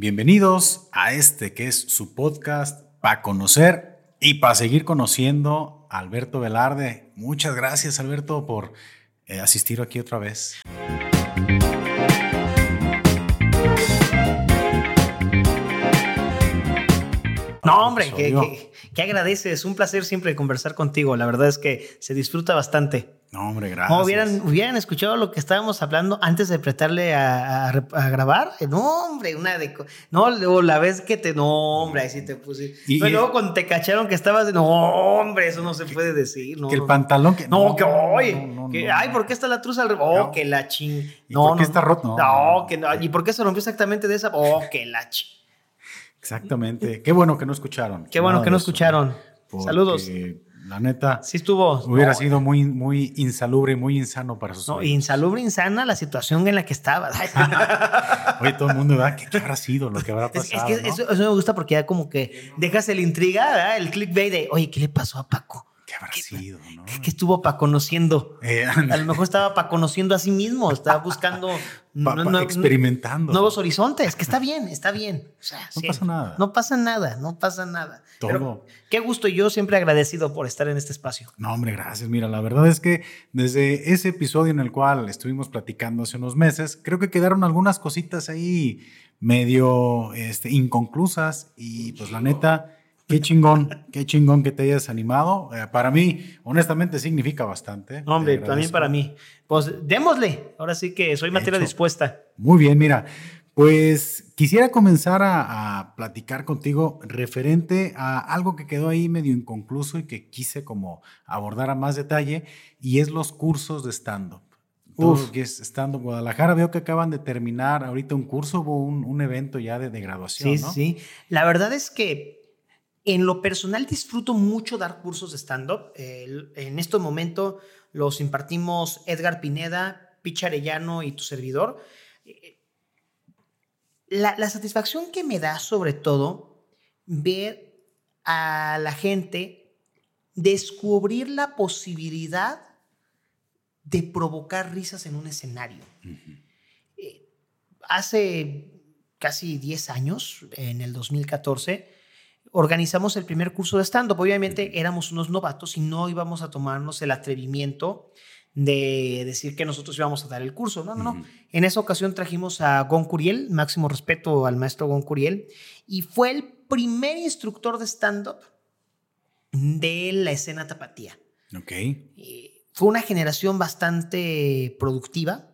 Bienvenidos a este que es su podcast para conocer y para seguir conociendo a Alberto Velarde. Muchas gracias Alberto por eh, asistir aquí otra vez. No, hombre, que, que, agradece. Es un placer siempre conversar contigo. La verdad es que se disfruta bastante. No, hombre, gracias. hubieran, hubieran escuchado lo que estábamos hablando antes de apretarle a, grabar. No, hombre, una de. No, luego la vez que te. No, hombre, ahí sí te puse. Y, luego cuando te cacharon que estabas. No, hombre, eso no se puede decir. No, que el pantalón que. No, que oye. que, ay, ¿por qué está la truza al revés? Oh, que la ching. No, ¿Por qué está roto? No, que no. ¿Y por qué se rompió exactamente de esa? Oh, que la ching. Exactamente. Qué bueno que no escucharon. Qué bueno que no escucharon. Saludos. La neta. Sí estuvo. Hubiera sido muy, muy insalubre, muy insano para sus No, insalubre, insana la situación en la que estaba. Oye, todo el mundo, ¿verdad? ¿Qué, habrá sido lo que habrá pasado? Es, que eso, me gusta porque ya como que dejas el intriga, ¿verdad? el clickbait de, oye, ¿qué le pasó a Paco? ¿Qué habrá sido? ¿no? ¿Qué, estuvo para conociendo? Eh, a lo mejor estaba para conociendo a sí mismo, estaba buscando. experimentando. Nuevos horizontes, que está bien, está bien. no pasa nada. No pasa nada, no pasa nada. Todo. qué gusto, yo siempre agradecido por estar en este espacio. No, hombre, gracias. Mira, la verdad es que desde ese episodio en el cual estuvimos platicando hace unos meses, creo que quedaron algunas cositas ahí medio este, inconclusas y pues la neta Qué chingón, qué chingón que te hayas animado. Eh, para mí, honestamente, significa bastante. Hombre, también para mí. Pues démosle. Ahora sí que soy materia dispuesta. Muy bien, mira. Pues quisiera comenzar a, platicar contigo referente a algo que quedó ahí medio inconcluso y que quise como abordar a más detalle, y es los cursos de stand-up. Uf. que es stand-up Guadalajara, veo que acaban de terminar ahorita un curso, hubo un, evento ya de, de graduación. Sí, sí. La verdad es que en lo personal disfruto mucho dar cursos de stand-up. en este momento los impartimos Edgar Pineda, Picharellano y tu servidor. La, la, satisfacción que me da sobre todo ver a la gente descubrir la posibilidad de provocar risas en un escenario. Eh, hace casi 10 años, en el 2014, organizamos el primer curso de stand-up. Obviamente éramos unos novatos y no íbamos a tomarnos el atrevimiento de decir que nosotros íbamos a dar el curso. No, no, no. En esa ocasión trajimos a Gon Curiel, máximo respeto al maestro Gon Curiel, y fue el primer instructor de stand-up de la escena tapatía. Ok. fue una generación bastante productiva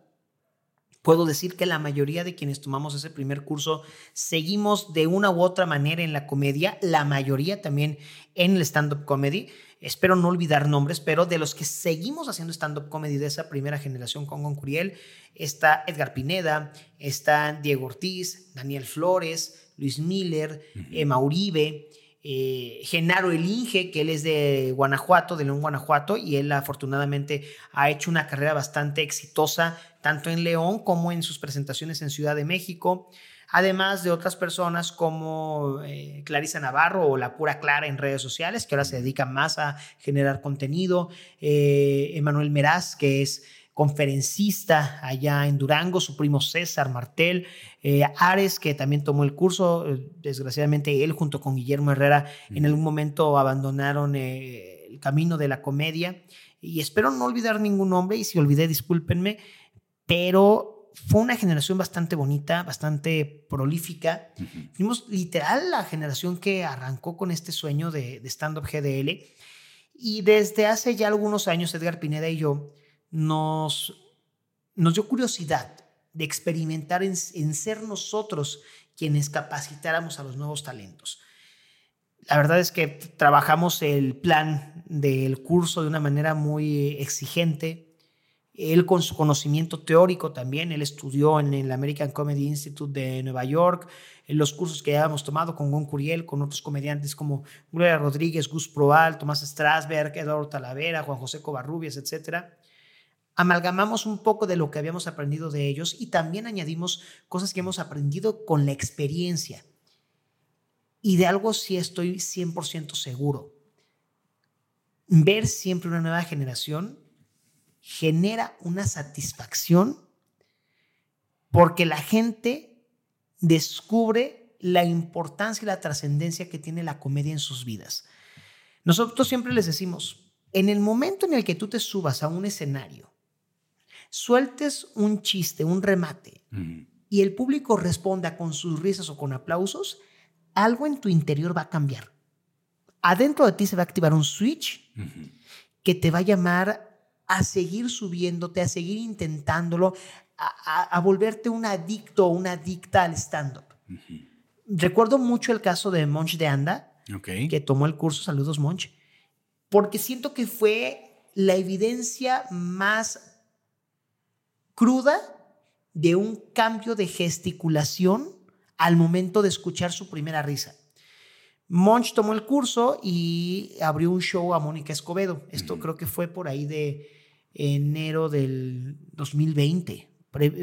puedo decir que la mayoría de quienes tomamos ese primer curso seguimos de una u otra manera en la comedia, la mayoría también en el stand-up comedy. Espero no olvidar nombres, pero de los que seguimos haciendo stand-up comedy de esa primera generación con Goncuriel, está Edgar Pineda, está Diego Ortiz, Daniel Flores, Luis Miller, Emma Uribe, eh, Genaro Elinge, que él es de Guanajuato, de León, Guanajuato, y él afortunadamente ha hecho una carrera bastante exitosa, tanto en León como en sus presentaciones en Ciudad de México, además de otras personas como eh, Clarisa Navarro o La Pura Clara en redes sociales, que ahora se dedica más a generar contenido, eh, Emanuel Meraz, que es conferencista allá en Durango, su primo César Martel, eh, Ares, que también tomó el curso, eh, desgraciadamente él junto con Guillermo Herrera en algún momento abandonaron eh, el camino de la comedia. Y espero no olvidar ningún nombre y si olvidé discúlpenme, pero fue una generación bastante bonita, bastante prolífica. Fuimos literal la generación que arrancó con este sueño de, de stand-up GDL y desde hace ya algunos años Edgar Pineda y yo nos, dio curiosidad de experimentar en, ser nosotros quienes capacitáramos a los nuevos talentos. La verdad es que trabajamos el plan del curso de una manera muy exigente. Él con su conocimiento teórico también, él estudió en el American Comedy Institute de Nueva York, en los cursos que habíamos tomado con Gon Curiel, con otros comediantes como Gloria Rodríguez, Gus Proal, Tomás Strasberg, Eduardo Talavera, Juan José Covarrubias, etcétera amalgamamos un poco de lo que habíamos aprendido de ellos y también añadimos cosas que hemos aprendido con la experiencia. Y de algo sí estoy 100% seguro. Ver siempre una nueva generación genera una satisfacción porque la gente descubre la importancia y la trascendencia que tiene la comedia en sus vidas. Nosotros siempre les decimos, en el momento en el que tú te subas a un escenario, sueltes un chiste, un remate, y el público responda con sus risas o con aplausos, algo en tu interior va a cambiar. Adentro de ti se va a activar un switch que te va a llamar a seguir subiéndote, a seguir intentándolo, a, volverte un adicto o una adicta al stand-up. Recuerdo mucho el caso de Monch de Anda, que tomó el curso, saludos Monch, porque siento que fue la evidencia más cruda de un cambio de gesticulación al momento de escuchar su primera risa. Monch tomó el curso y abrió un show a Mónica Escobedo. Esto creo que fue por ahí de enero del 2020,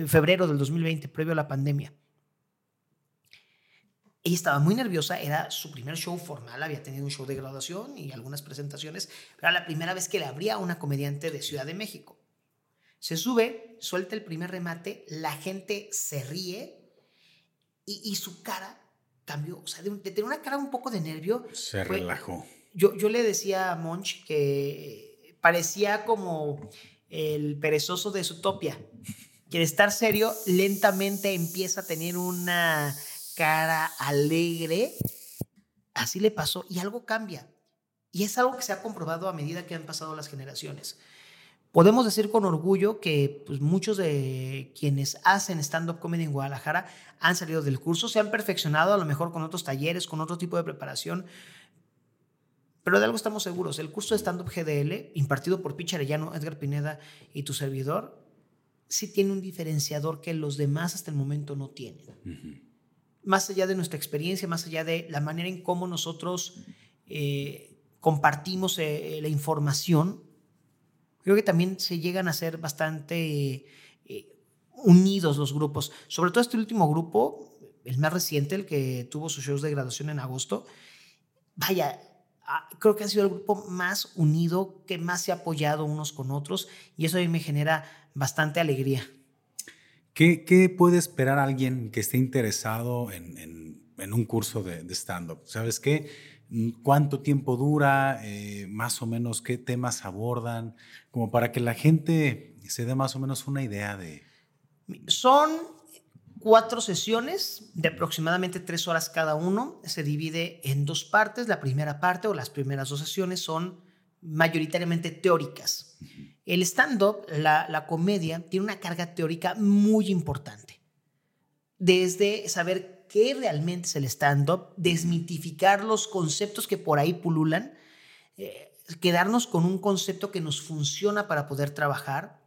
febrero del 2020, previo a la pandemia. Ella estaba muy nerviosa, era su primer show formal, había tenido un show de graduación y algunas presentaciones, pero era la primera vez que le abría a una comediante de Ciudad de México. Se sube, suelta el primer remate, la gente se ríe y, su cara cambió, o sea, de, tener una cara un poco de nervio. Se relajó. Yo, yo le decía a Monch que parecía como el perezoso de Zootopia, que de estar serio lentamente empieza a tener una cara alegre. Así le pasó y algo cambia. Y es algo que se ha comprobado a medida que han pasado las generaciones. Podemos decir con orgullo que pues, muchos de quienes hacen stand-up comedy en Guadalajara han salido del curso, se han perfeccionado a lo mejor con otros talleres, con otro tipo de preparación, pero de algo estamos seguros, el curso de stand-up GDL, impartido por Picha Arellano, Edgar Pineda y tu servidor, sí tiene un diferenciador que los demás hasta el momento no tienen. Más allá de nuestra experiencia, más allá de la manera en cómo nosotros eh, compartimos eh, la información, creo que también se llegan a ser bastante eh, unidos los grupos. Sobre todo este último grupo, el más reciente, el que tuvo sus shows de graduación en agosto, vaya, ah, creo que ha sido el grupo más unido, que más se ha apoyado unos con otros, y eso a mí me genera bastante alegría. ¿Qué, puede esperar alguien que esté interesado en, un curso de, stand-up? ¿Sabes qué? ¿Cuánto tiempo dura? Eh, más o menos, ¿qué temas abordan? Como para que la gente se dé más o menos una idea de... Son cuatro sesiones de aproximadamente tres horas cada uno. Se divide en dos partes. La primera parte o las primeras dos sesiones son mayoritariamente teóricas. El stand-up, la, comedia, tiene una carga teórica muy importante. Desde saber qué realmente es el stand-up, desmitificar los conceptos que por ahí pululan, eh, quedarnos con un concepto que nos funciona para poder trabajar,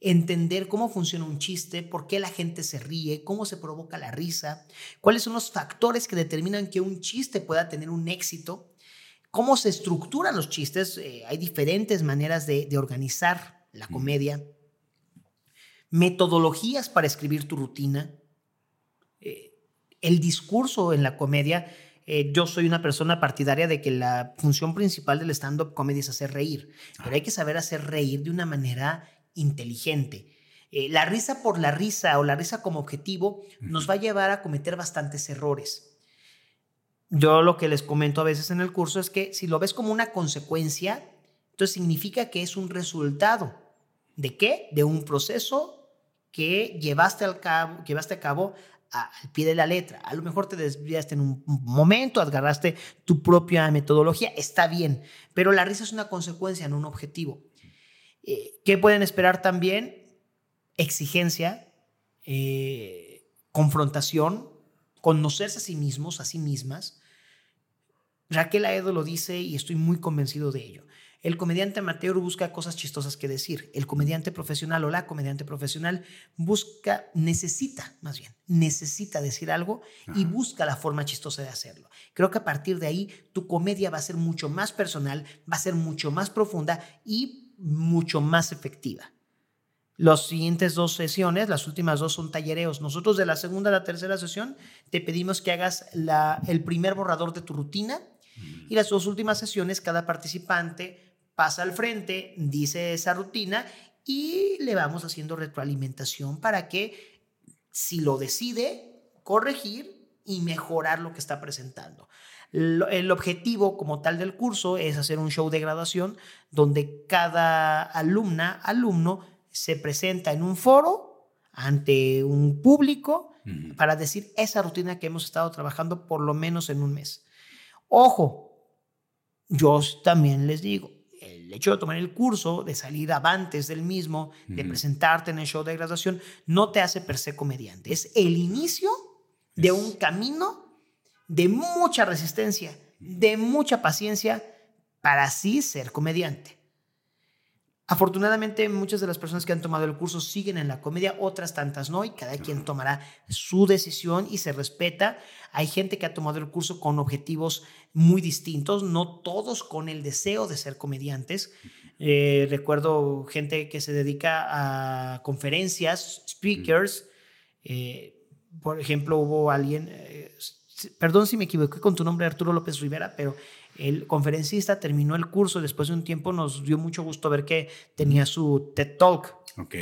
entender cómo funciona un chiste, por qué la gente se ríe, cómo se provoca la risa, cuáles son los factores que determinan que un chiste pueda tener un éxito cómo se estructuran los chistes. Eh, hay diferentes maneras de, organizar la comedia, metodologías para escribir tu rutina, eh, el discurso en la comedia. Eh, yo soy una persona partidaria de que la función principal del stand-up comedy es hacer reír, pero hay que saber hacer reír de una manera inteligente. la risa por la risa o la risa como objetivo nos va a llevar a cometer bastantes errores yo lo que les comento a veces en el curso es que si lo ves como una consecuencia, entonces significa que es un resultado. ¿De qué? De un proceso que llevaste, al cabo, llevaste a cabo al pie de la letra. A lo mejor te desviaste en un momento, agarraste tu propia metodología, está bien, pero la risa es una consecuencia, no un objetivo. Eh, ¿Qué pueden esperar también? Exigencia, eh, confrontación, conocerse a sí mismos, a sí mismas. Raquel Aedo lo dice y estoy muy convencido de ello. El comediante amateur busca cosas chistosas que decir. El comediante profesional o la comediante profesional busca, necesita, más bien, necesita decir algo y busca la forma chistosa de hacerlo. Creo que a partir de ahí tu comedia va a ser mucho más personal, va a ser mucho más profunda y mucho más efectiva. Las siguientes dos sesiones, las últimas dos son tallereos. Nosotros de la segunda a la tercera sesión te pedimos que hagas la, el primer borrador de tu rutina y las dos últimas sesiones cada participante pasa al frente, dice esa rutina y le vamos haciendo retroalimentación para que si lo decide corregir y mejorar lo que está presentando. El objetivo como tal del curso es hacer un show de graduación donde cada alumna, alumno, se presenta en un foro ante un público para decir esa rutina que hemos estado trabajando por lo menos en un mes. Ojo, yo también les digo, el hecho de tomar el curso, de salir avantes del mismo, de presentarte en el show de graduación, no te hace per se comediante. Es el inicio de un camino de mucha resistencia, de mucha paciencia para así ser comediante. Afortunadamente, muchas de las personas que han tomado el curso siguen en la comedia, otras tantas no, y cada quien tomará su decisión y se respeta. Hay gente que ha tomado el curso con objetivos muy distintos, no todos con el deseo de ser comediantes. Eh, recuerdo gente que se dedica a conferencias, speakers. Eh, por ejemplo, hubo alguien, eh, perdón si me equivoqué con tu nombre, Arturo López Rivera, pero el conferencista terminó el curso, después de un tiempo nos dio mucho gusto ver que tenía su TED Talk. Ok.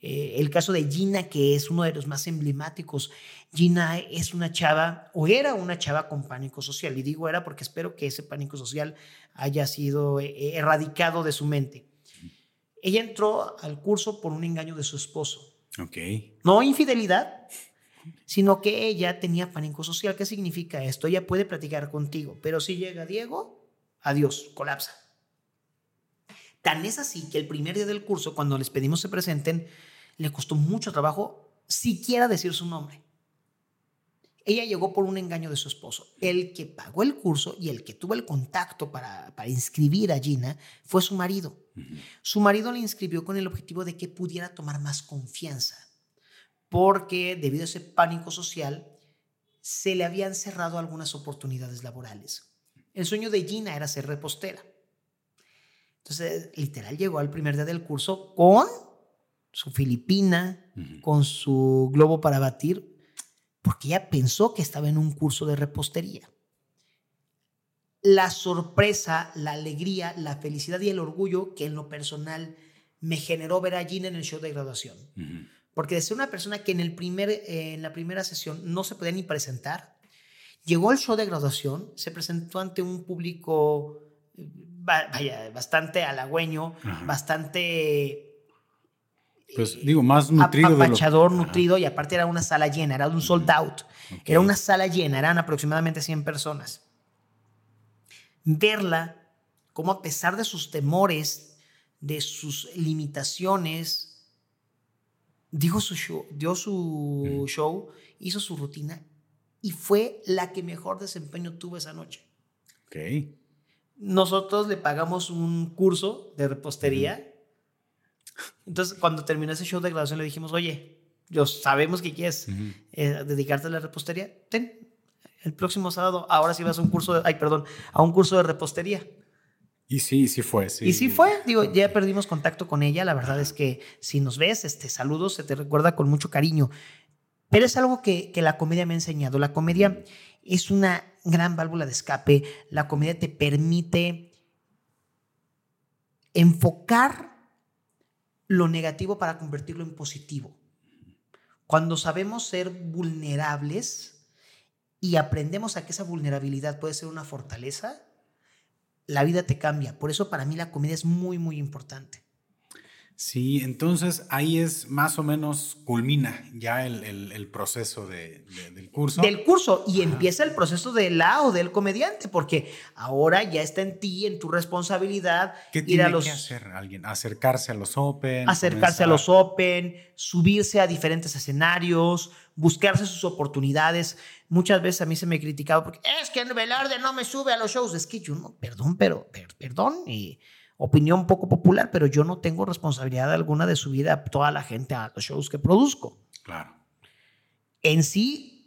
Eh, el caso de Gina, que es uno de los más emblemáticos. Gina es una chava, o era una chava con pánico social, y digo era porque espero que ese pánico social haya sido eh, erradicado de su mente. Ella entró al curso por un engaño de su esposo. Ok. No infidelidad, sino que ella tenía pánico social. ¿Qué significa esto? Ella puede platicar contigo, pero si llega Diego, adiós, colapsa. Tan es así que el primer día del curso, cuando les pedimos se presenten, le costó mucho trabajo siquiera decir su nombre. Ella llegó por un engaño de su esposo. El que pagó el curso y el que tuvo el contacto para, para inscribir a Gina fue su marido. Su marido la inscribió con el objetivo de que pudiera tomar más confianza porque debido a ese pánico social se le habían cerrado algunas oportunidades laborales. El sueño de Gina era ser repostera. Entonces, literal, llegó al primer día del curso con su filipina, con su globo para batir, porque ella pensó que estaba en un curso de repostería. La sorpresa, la alegría, la felicidad y el orgullo que en lo personal me generó ver a Gina en el show de graduación. Porque de ser una persona que en, el primer, eh, en la primera sesión no se podía ni presentar, llegó al show de graduación, se presentó ante un público vaya, bastante halagüeño, bastante pues digo, más nutrido. Apapachador, nutrido, y aparte era una sala llena, era un sold out. Era una sala llena, eran aproximadamente 100 personas. Verla, como a pesar de sus temores, de sus limitaciones, dijo su show, dio su show, hizo su rutina y fue la que mejor desempeño tuvo esa noche. Ok. Nosotros le pagamos un curso de repostería. Entonces, cuando terminó ese show de graduación, le dijimos, oye, yo sabemos que quieres eh, dedicarte a la repostería. Ten, el próximo sábado, ahora sí vas a un curso de, ay, perdón, a un curso de repostería. Y sí, sí fue. Y sí fue, digo, ya perdimos contacto con ella, la verdad es que si nos ves, este, saludos, se te recuerda con mucho cariño. Pero es algo que, que la comedia me ha enseñado. La comedia es una gran válvula de escape, la comedia te permite enfocar lo negativo para convertirlo en positivo. Cuando sabemos ser vulnerables y aprendemos a que esa vulnerabilidad puede ser una fortaleza, la vida te cambia. Por eso para mí la comedia es muy, muy importante. Sí, entonces ahí es más o menos culmina ya el, proceso del curso. Del curso y empieza el proceso del la o del comediante, porque ahora ya está en ti, en tu responsabilidad. ¿Qué tiene que hacer alguien? Acercarse a los Open. Acercarse a los Open, subirse a diferentes escenarios, buscarse sus oportunidades. Muchas veces a mí se me criticaba porque es que Velarde no me sube a los shows. Es que yo no, perdón, pero, perdón. Y, opinión poco popular, pero yo no tengo responsabilidad alguna de subir a toda la gente a los shows que produzco. Claro. En sí,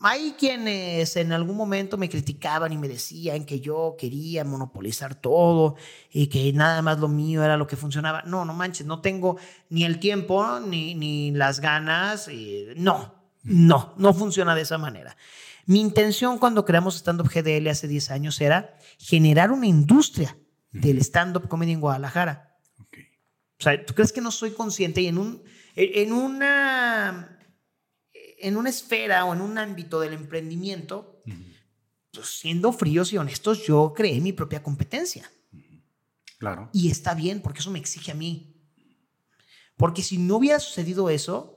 hay quienes en algún momento me criticaban y me decían que yo quería monopolizar todo y que nada más lo mío era lo que funcionaba. No, no manches, no tengo ni el tiempo ni, ni las ganas. no, no, no funciona de esa manera. Mi intención cuando creamos Stand Up GDL hace 10 años era generar una industria del stand-up comedy en Guadalajara. O sea, ¿tú crees que no soy consciente? Y en, un, en una... en una esfera o en un ámbito del emprendimiento, pues, siendo fríos y honestos, yo creé mi propia competencia. Claro. Y está bien, porque eso me exige a mí. Porque si no hubiera sucedido eso,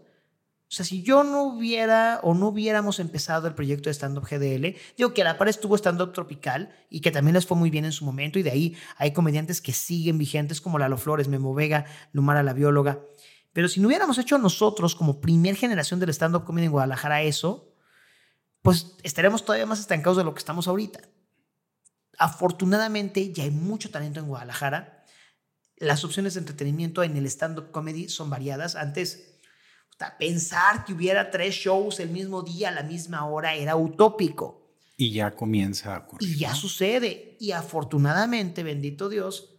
o sea, si yo no hubiera o no hubiéramos empezado el proyecto de Stand Up GDL, digo que a la par estuvo Stand Up Tropical y que también les fue muy bien en su momento y de ahí hay comediantes que siguen vigentes como Lalo Flores, Memo Vega, Lumara la bióloga. Pero si no hubiéramos hecho nosotros como primer generación del Stand Up Comedy en Guadalajara eso, pues estaremos todavía más estancados de lo que estamos ahorita. Afortunadamente ya hay mucho talento en Guadalajara. Las opciones de entretenimiento en el stand-up comedy son variadas. Antes pensar que hubiera tres shows el mismo día a la misma hora era utópico. Y ya comienza a ocurrir. Y ya sucede. Y afortunadamente, bendito Dios,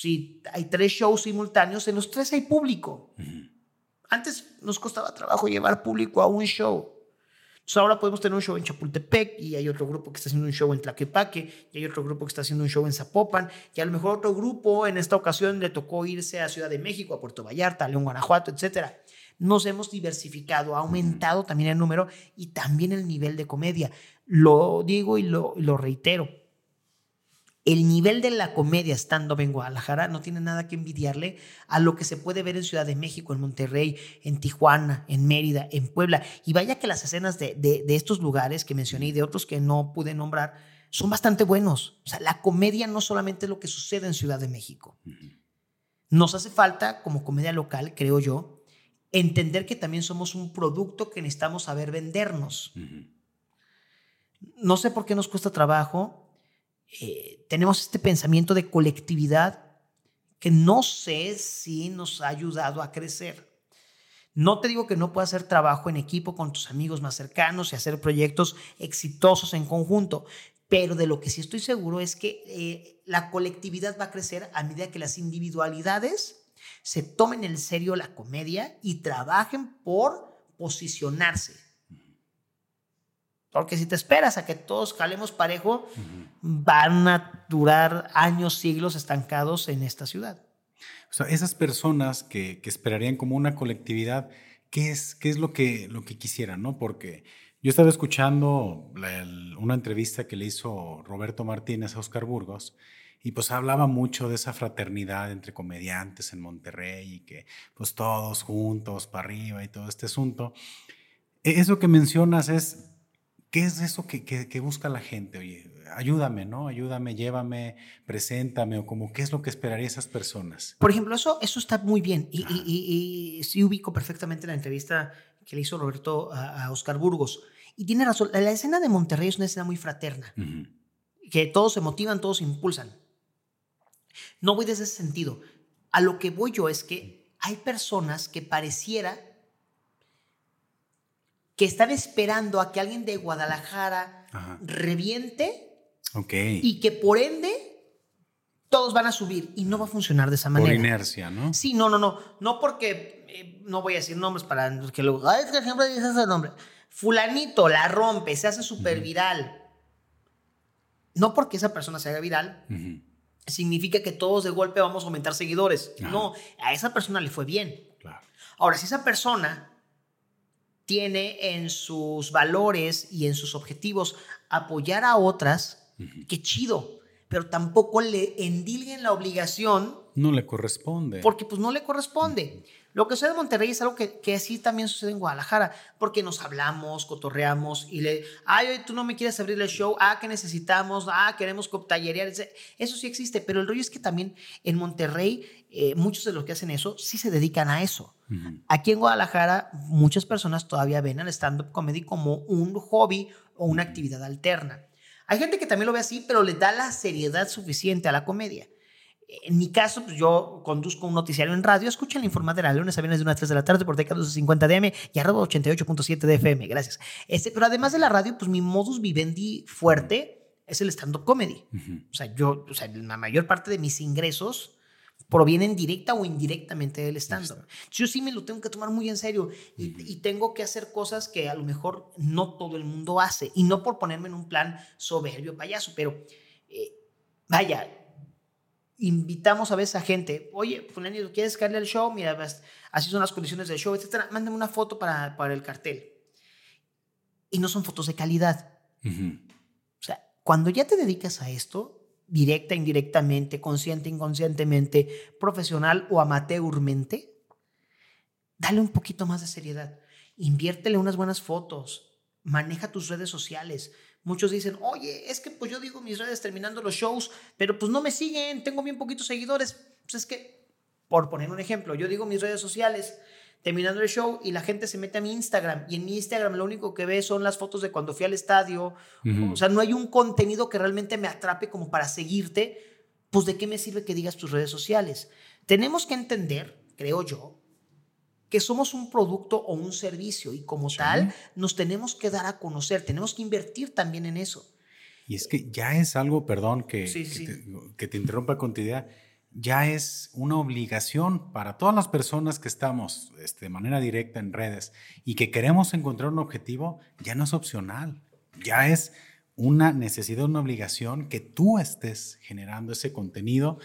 si hay tres shows simultáneos, en los tres hay público. Antes nos costaba trabajo llevar público a un show. Entonces ahora podemos tener un show en Chapultepec y hay otro grupo que está haciendo un show en Tlaquepaque y hay otro grupo que está haciendo un show en Zapopan y a lo mejor otro grupo en esta ocasión le tocó irse a Ciudad de México, a Puerto Vallarta, a León, Guanajuato, etcétera nos hemos diversificado, ha aumentado también el número y también el nivel de comedia. Lo digo y lo, reitero. El nivel de la comedia estando en Guadalajara no tiene nada que envidiarle a lo que se puede ver en Ciudad de México, en Monterrey, en Tijuana, en Mérida, en Puebla. Y vaya que las escenas de, de estos lugares que mencioné y de otros que no pude nombrar son bastante buenos. O sea, la comedia no solamente es lo que sucede en Ciudad de México. Nos hace falta, como comedia local, creo yo, entender que también somos un producto que necesitamos saber vendernos. No sé por qué nos cuesta trabajo. Eh, tenemos este pensamiento de colectividad que no sé si nos ha ayudado a crecer. No te digo que no puedas hacer trabajo en equipo con tus amigos más cercanos y hacer proyectos exitosos en conjunto, pero de lo que sí estoy seguro es que eh, la colectividad va a crecer a medida que las individualidades se tomen en serio la comedia y trabajen por posicionarse. Porque si te esperas a que todos calemos parejo, van a durar años, siglos estancados en esta ciudad. O sea, esas personas que, esperarían como una colectividad, ¿qué es, qué es lo, que, lo que quisieran? ¿no? Porque yo estaba escuchando una entrevista que le hizo Roberto Martínez a Oscar Burgos y pues hablaba mucho de esa fraternidad entre comediantes en Monterrey y que pues todos juntos para arriba y todo este asunto. E, eso que mencionas es, ¿qué es eso que, que, busca la gente? Oye, ayúdame, ¿no? Ayúdame, llévame, preséntame o como qué es lo que esperaría esas personas. Por ejemplo, eso, eso está muy bien y, y, sí ubico perfectamente la entrevista que le hizo Roberto a, Oscar Burgos. Y tiene razón, la escena de Monterrey es una escena muy fraterna, que todos se motivan, todos se impulsan. No voy desde ese sentido. A lo que voy yo es que hay personas que pareciera que están esperando a que alguien de Guadalajara reviente y que por ende todos van a subir y no va a funcionar de esa manera. Por inercia, ¿no? Sí, no, no, no. No porque, eh, no voy a decir nombres para que luego, ay, es que siempre dices ese nombre. Fulanito la rompe, se hace súper viral. No porque esa persona se haga viral, significa que todos de golpe vamos a aumentar seguidores. No, a esa persona le fue bien. Ahora, si esa persona tiene en sus valores y en sus objetivos apoyar a otras, qué chido, pero tampoco le endilguen la obligación. No le corresponde. Porque pues no le corresponde. Lo que sucede en Monterrey es algo que, que así también sucede en Guadalajara, porque nos hablamos, cotorreamos y le, ay, tú no me quieres abrir el show, ah, que necesitamos, ah, queremos tallerear, eso sí existe, pero el rollo es que también en Monterrey eh, muchos de los que hacen eso sí se dedican a eso. Aquí en Guadalajara muchas personas todavía ven al stand-up comedy como un hobby o una actividad alterna. Hay gente que también lo ve así, pero le da la seriedad suficiente a la comedia. En mi caso, pues yo conduzco un noticiario en radio. Escuchen la información de la lunes a viernes de 1 a 3 de la tarde por décadas 250 DM y arroba 88.7 de FM. Gracias. Este, pero además de la radio, pues mi modus vivendi fuerte es el stand-up comedy. O sea, yo, o sea, la mayor parte de mis ingresos provienen directa o indirectamente del stand-up. Yo sí me lo tengo que tomar muy en serio y, tengo que hacer cosas que a lo mejor no todo el mundo hace. Y no por ponerme en un plan soberbio, payaso, pero eh, vaya, invitamos a veces a gente, oye, fulanito, ¿quieres caerle al show? Mira, así son las condiciones del show, etcétera. Mándame una foto para, para el cartel. y no son fotos de calidad. O sea, cuando ya te dedicas a esto, directa, indirectamente, consciente, inconscientemente, profesional o amateurmente, dale un poquito más de seriedad. Inviértele unas buenas fotos, maneja tus redes sociales. Muchos dicen, oye, es que pues yo digo mis redes terminando los shows, pero pues no me siguen, tengo bien poquitos seguidores. Pues es que, por poner un ejemplo, yo digo mis redes sociales, terminando el show y la gente se mete a mi Instagram y en mi Instagram lo único que ve son las fotos de cuando fui al estadio. O sea, no hay un contenido que realmente me atrape como para seguirte. Pues de qué me sirve que digas tus redes sociales. Tenemos que entender, creo yo, que somos un producto o un servicio y como tal nos tenemos que dar a conocer, tenemos que invertir también en eso. Y es que ya es algo, perdón que, Te, que te interrumpa con tu idea, ya es una obligación para todas las personas que estamos este, de manera directa en redes y que queremos encontrar un objetivo, ya no es opcional, ya es una necesidad, una obligación que tú estés generando ese contenido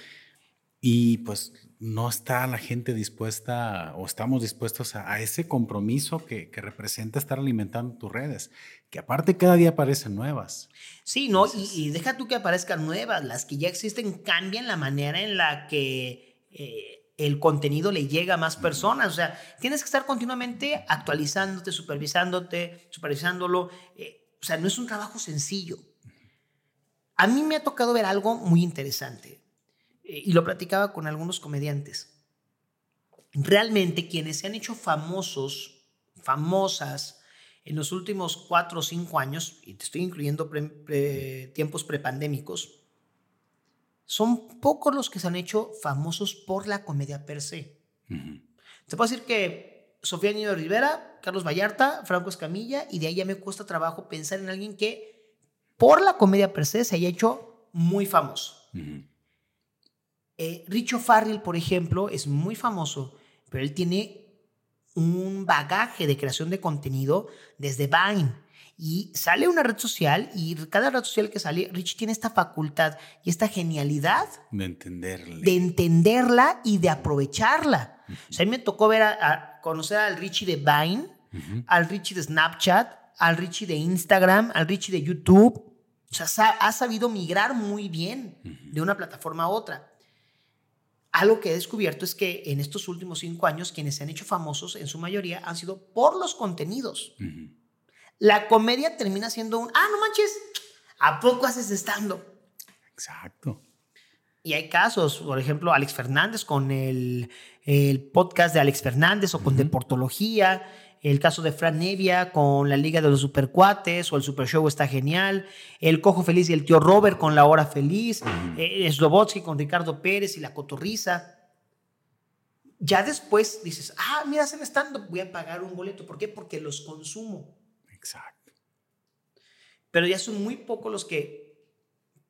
y pues no está la gente dispuesta o estamos dispuestos a, ese compromiso que, representa estar alimentando tus redes, que aparte cada día aparecen nuevas. Sí, ¿no? y, deja tú que aparezcan nuevas, las que ya existen cambian la manera en la que eh, el contenido le llega a más personas, o sea, tienes que estar continuamente actualizándote, supervisándote, supervisándolo, eh, o sea, no es un trabajo sencillo. A mí me ha tocado ver algo muy interesante. Eh, y lo platicaba con algunos comediantes. Realmente quienes se han hecho famosos, famosas en los últimos cuatro o cinco años, y te estoy incluyendo tiempos prepandémicos, son pocos los que se han hecho famosos por la comedia per se. Te puedo decir que Sofía Niño Rivera, Carlos Vallarta, Franco Escamilla, y de ahí ya me cuesta trabajo pensar en alguien que por la comedia per se se haya hecho muy famoso. Eh, Richo Farrell, por ejemplo, es muy famoso, pero él tiene un bagaje de creación de contenido desde Vine. Y sale una red social y cada red social que sale, Rich tiene esta facultad y esta genialidad de entenderla. De entenderla y de aprovecharla. O sea, a mí me tocó ver a, conocer al Richie de Vine, al Richie de Snapchat, al Richie de Instagram, al Richie de YouTube. O sea, ha sabido migrar muy bien de una plataforma a otra algo que he descubierto es que en estos últimos cinco años quienes se han hecho famosos en su mayoría han sido por los contenidos. La comedia termina siendo un, ah, no manches, ¿a poco haces estando? Exacto. Y hay casos, por ejemplo, Alex Fernández con el, podcast de Alex Fernández o con Deportología el caso de Fran Nevia con la Liga de los Supercuates o el Super Show está genial, el Cojo Feliz y el Tío Robert con la Hora Feliz, uh Slobotsky con Ricardo Pérez y la Cotorriza. Ya después dices, ah, mira, hacen stand voy a pagar un boleto. ¿Por qué? Porque los consumo. Exacto. Pero ya son muy pocos los que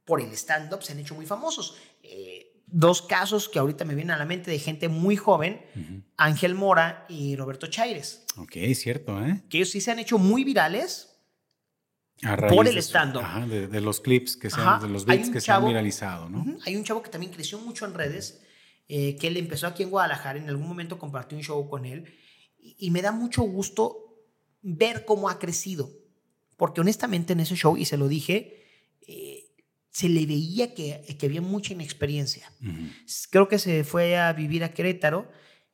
por el stand-up se han hecho muy famosos. Eh, dos casos que ahorita me vienen a la mente de gente muy joven, Ángel Mora y Roberto Chaires. Ok, cierto, ¿eh? Que ellos sí se han hecho muy virales por el stand-up. De, los clips que se han, de los beats que se han viralizado, ¿no? Hay un chavo que también creció mucho en redes, eh, que él empezó aquí en Guadalajara, en algún momento compartí un show con él, y, me da mucho gusto ver cómo ha crecido, porque honestamente en ese show, y se lo dije, eh, se le veía que, que había mucha inexperiencia. Creo que se fue a vivir a Querétaro,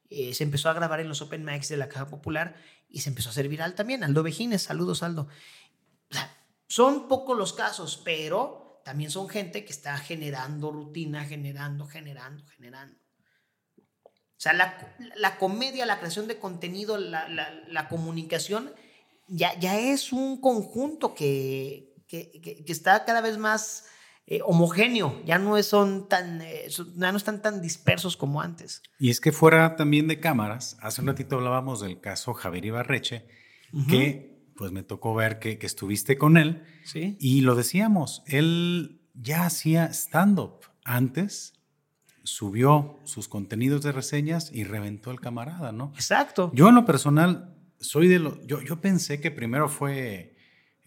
eh, se empezó a grabar en los Open Mics de la Caja Popular y se empezó a hacer viral también. Aldo Vejines, saludos Aldo. son pocos los casos, pero también son gente que está generando rutina, generando, generando, generando. O sea, la, la comedia, la creación de contenido, la, la, la comunicación, ya, ya es un conjunto que, que, que está cada vez más eh, homogéneo, ya no, son tan, eh, ya no están tan dispersos como antes. Y es que fuera también de cámaras, hace un ratito hablábamos del caso Javier Ibarreche, que pues me tocó ver que, estuviste con él, ¿Sí? y lo decíamos, él ya hacía stand-up antes, subió sus contenidos de reseñas y reventó el camarada, ¿no? Exacto. Yo en lo personal soy de lo, yo, yo pensé que primero fue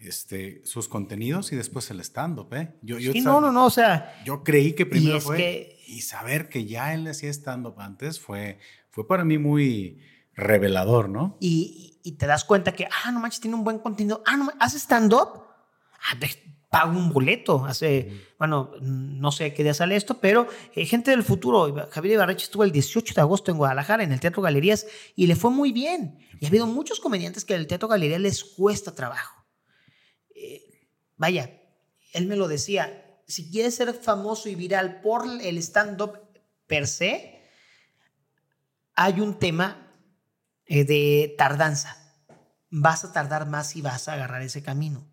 este, sus contenidos y después el stand-up, ¿eh? Yo, yo sí, no, no, no, o sea... Yo creí que primero fue... Y saber que ya él hacía stand-up antes fue, fue para mí muy revelador, ¿no? Y, y, te das cuenta que, ah, no manches, tiene un buen contenido. Ah, no ¿hace stand-up? Ah, pago un boleto. Hace, bueno, no sé qué día sale esto, pero eh, gente del futuro, Javier Ibarreche estuvo el 18 de agosto en Guadalajara, en el Teatro Galerías, y le fue muy bien. Y ha habido muchos comediantes que el Teatro Galerías les cuesta trabajo. Vaya, él me lo decía, si quieres ser famoso y viral por el stand-up per se, hay un tema eh, de tardanza. Vas a tardar más y vas a agarrar ese camino.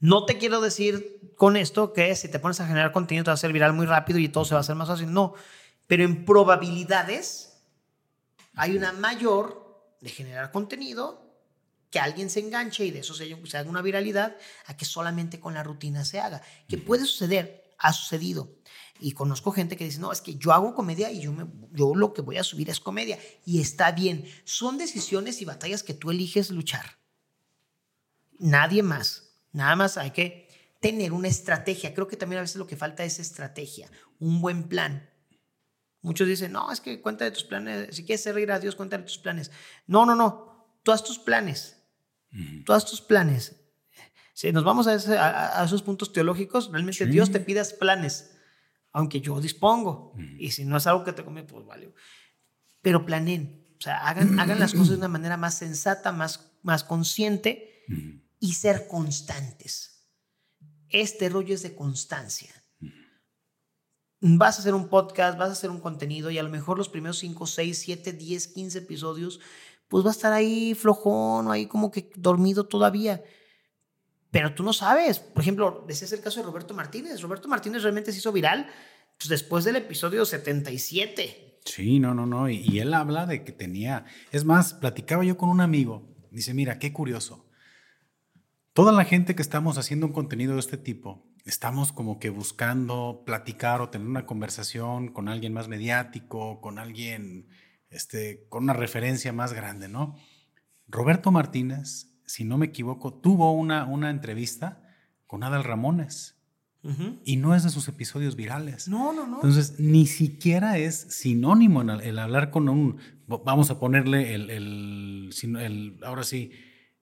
No te quiero decir con esto que si te pones a generar contenido te va a ser viral muy rápido y todo se va a hacer más fácil. No, pero en probabilidades hay una mayor de generar contenido, que alguien se enganche y de eso se, haga una viralidad, a que solamente con la rutina se haga. Que puede suceder, ha sucedido. Y conozco gente que dice, no, es que yo hago comedia y yo, me, yo lo que voy a subir es comedia. Y está bien. Son decisiones y batallas que tú eliges luchar. Nadie más. Nada más hay que tener una estrategia. Creo que también a veces lo que falta es estrategia, un buen plan. Muchos dicen, no, es que cuenta de tus planes. Si quieres servir a Dios, cuenta de tus planes. No, no, no. Tú haz tus planes. Haz tus planes. Si nos vamos a, esos puntos teológicos, realmente Dios te pidas planes, aunque yo dispongo. Y si no es algo que te come, pues vale. Pero planen. O sea, hagan, hagan las cosas de una manera más sensata, más, más consciente y ser constantes. Este rollo es de constancia. Vas a hacer un podcast, vas a hacer un contenido y a lo mejor los primeros 5, 6, 7, 10, 15 episodios, pues va a estar ahí flojón o ahí como que dormido todavía. Pero tú no sabes. Por ejemplo, ese es el caso de Roberto Martínez. Roberto Martínez realmente se hizo viral pues, después del episodio 77. Sí, no, no, no. Y, y él habla de que tenía. Es más, platicaba yo con un amigo. Dice, mira, qué curioso. Toda la gente que estamos haciendo un contenido de este tipo, estamos como que buscando platicar o tener una conversación con alguien más mediático, con alguien este, con una referencia más grande, ¿no? Roberto Martínez, si no me equivoco, tuvo una, una entrevista con Adal Ramones. Y no es de sus episodios virales. No, no, no. Entonces, ni siquiera es sinónimo el, hablar con un. Vamos a ponerle el, el, ahora sí,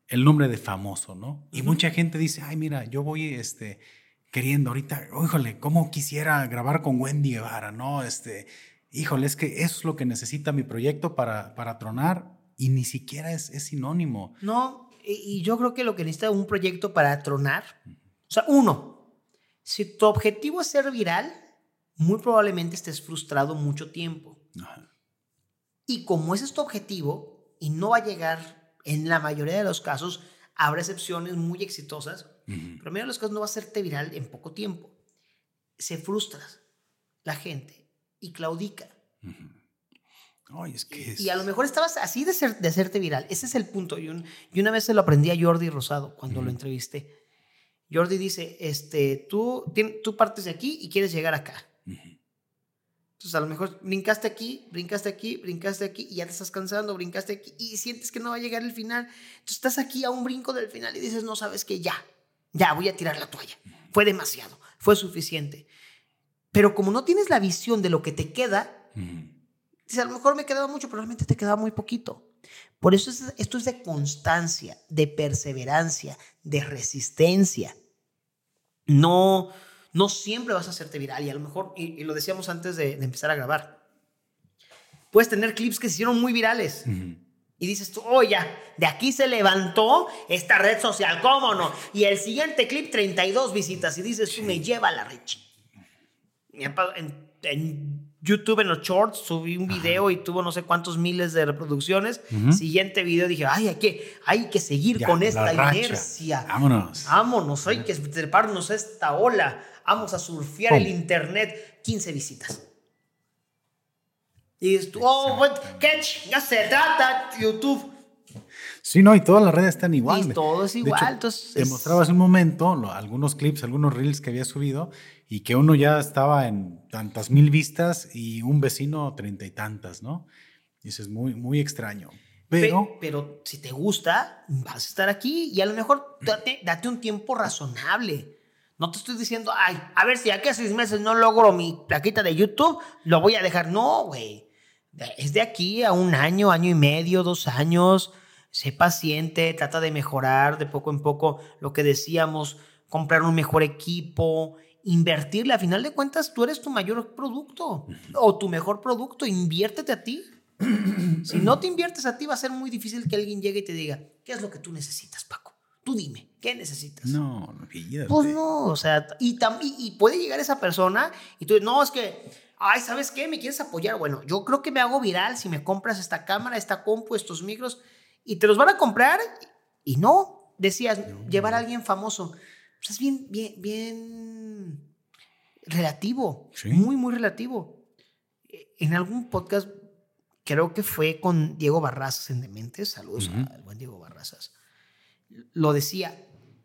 el nombre de famoso, ¿no? Y mucha gente dice, ay, mira, yo voy este, queriendo ahorita, híjole, ¿cómo quisiera grabar con Wendy Guevara, ¿no? Este, híjole, es que eso es lo que necesita mi proyecto para, para tronar y ni siquiera es, es sinónimo. No, y, yo creo que lo que necesita un proyecto para tronar, o sea, uno, si tu objetivo es ser viral, muy probablemente estés frustrado mucho tiempo. Y como ese es tu objetivo y no va a llegar en la mayoría de los casos habrá excepciones muy exitosas, pero en la mayoría de los casos no va a hacerte viral en poco tiempo. Se frustra la gente y claudica. y, a lo mejor estabas así de, ser, de hacerte viral. Ese es el punto. Y, una vez se lo aprendí a Jordi Rosado cuando lo entrevisté. Jordi dice, este, tú, tú partes de aquí y quieres llegar acá. Entonces a lo mejor brincaste aquí, brincaste aquí, brincaste aquí y ya te estás cansando, brincaste aquí y sientes que no va a llegar el final. Entonces estás aquí a un brinco del final y dices, no sabes que ya, ya voy a tirar la toalla. Fue demasiado, fue suficiente. Pero como no tienes la visión de lo que te queda, dices, a lo mejor me quedaba mucho, pero realmente te quedaba muy poquito. Por eso esto es de constancia, de perseverancia, de resistencia. No, no siempre vas a hacerte viral y a lo mejor, y, lo decíamos antes de, empezar a grabar, puedes tener clips que se hicieron muy virales. Y dices tú, oh ya, de aquí se levantó esta red social, ¿cómo no? Y el siguiente clip, 32 visitas. Y dices tú, me lleva la red. En, en, YouTube, en los shorts, subí un video y tuvo no sé cuántos miles de reproducciones. Siguiente video dije, ay, hay que, hay que seguir con esta inercia. Vámonos. Vámonos, hay que treparnos esta ola vamos a surfear el internet, 15 visitas. Y dices oh, ¿qué ya se trata YouTube? Sí, no, y todas las redes están igual. Y todo es igual. entonces te mostraba hace un momento algunos clips, algunos reels que había subido y que uno ya estaba en tantas mil vistas y un vecino treinta y tantas, ¿no? Y eso es muy, muy extraño. Pero, pero si te gusta, vas a estar aquí y a lo mejor date, date un tiempo razonable. No te estoy diciendo, ay, a ver si aquí a seis meses no logro mi plaquita de YouTube, lo voy a dejar. No, güey. Es de aquí a un año, año y medio, dos años. Sé paciente, trata de mejorar de poco en poco lo que decíamos, comprar un mejor equipo, invertirle. A final de cuentas, tú eres tu mayor producto o tu mejor producto. Inviértete a ti. si no te inviertes a ti, va a ser muy difícil que alguien llegue y te diga, ¿qué es lo que tú necesitas, Paco? Tú dime, ¿qué necesitas? No, no, Pues no, o sea, y, y, puede llegar esa persona y tú, no, es que, ay, ¿sabes qué? ¿Me quieres apoyar? Bueno, yo creo que me hago viral si me compras esta cámara, esta compu, estos micros, y te los van a comprar y no, decías, llevar a alguien famoso. Pues es bien, bien, bien relativo, muy, muy relativo. En algún podcast, creo que fue con Diego Barrazas en Dementes, saludos al buen Diego Barrazas, lo decía,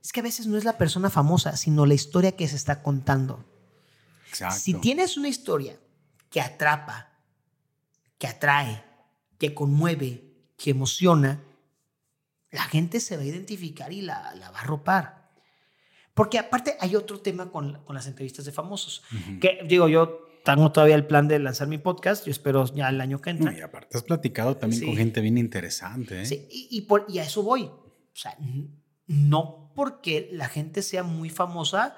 es que a veces no es la persona famosa, sino la historia que se está contando. Si tienes una historia que atrapa, que atrae, que conmueve, que emociona, la gente se va a identificar y la, la va a ropar. Porque aparte hay otro tema con, con las entrevistas de famosos, que digo, yo tengo todavía el plan de lanzar mi podcast, yo espero ya el año que entra. y aparte has platicado también con gente bien interesante. ¿eh? Sí, y, y, por, y a eso voy. O sea, no porque la gente sea muy famosa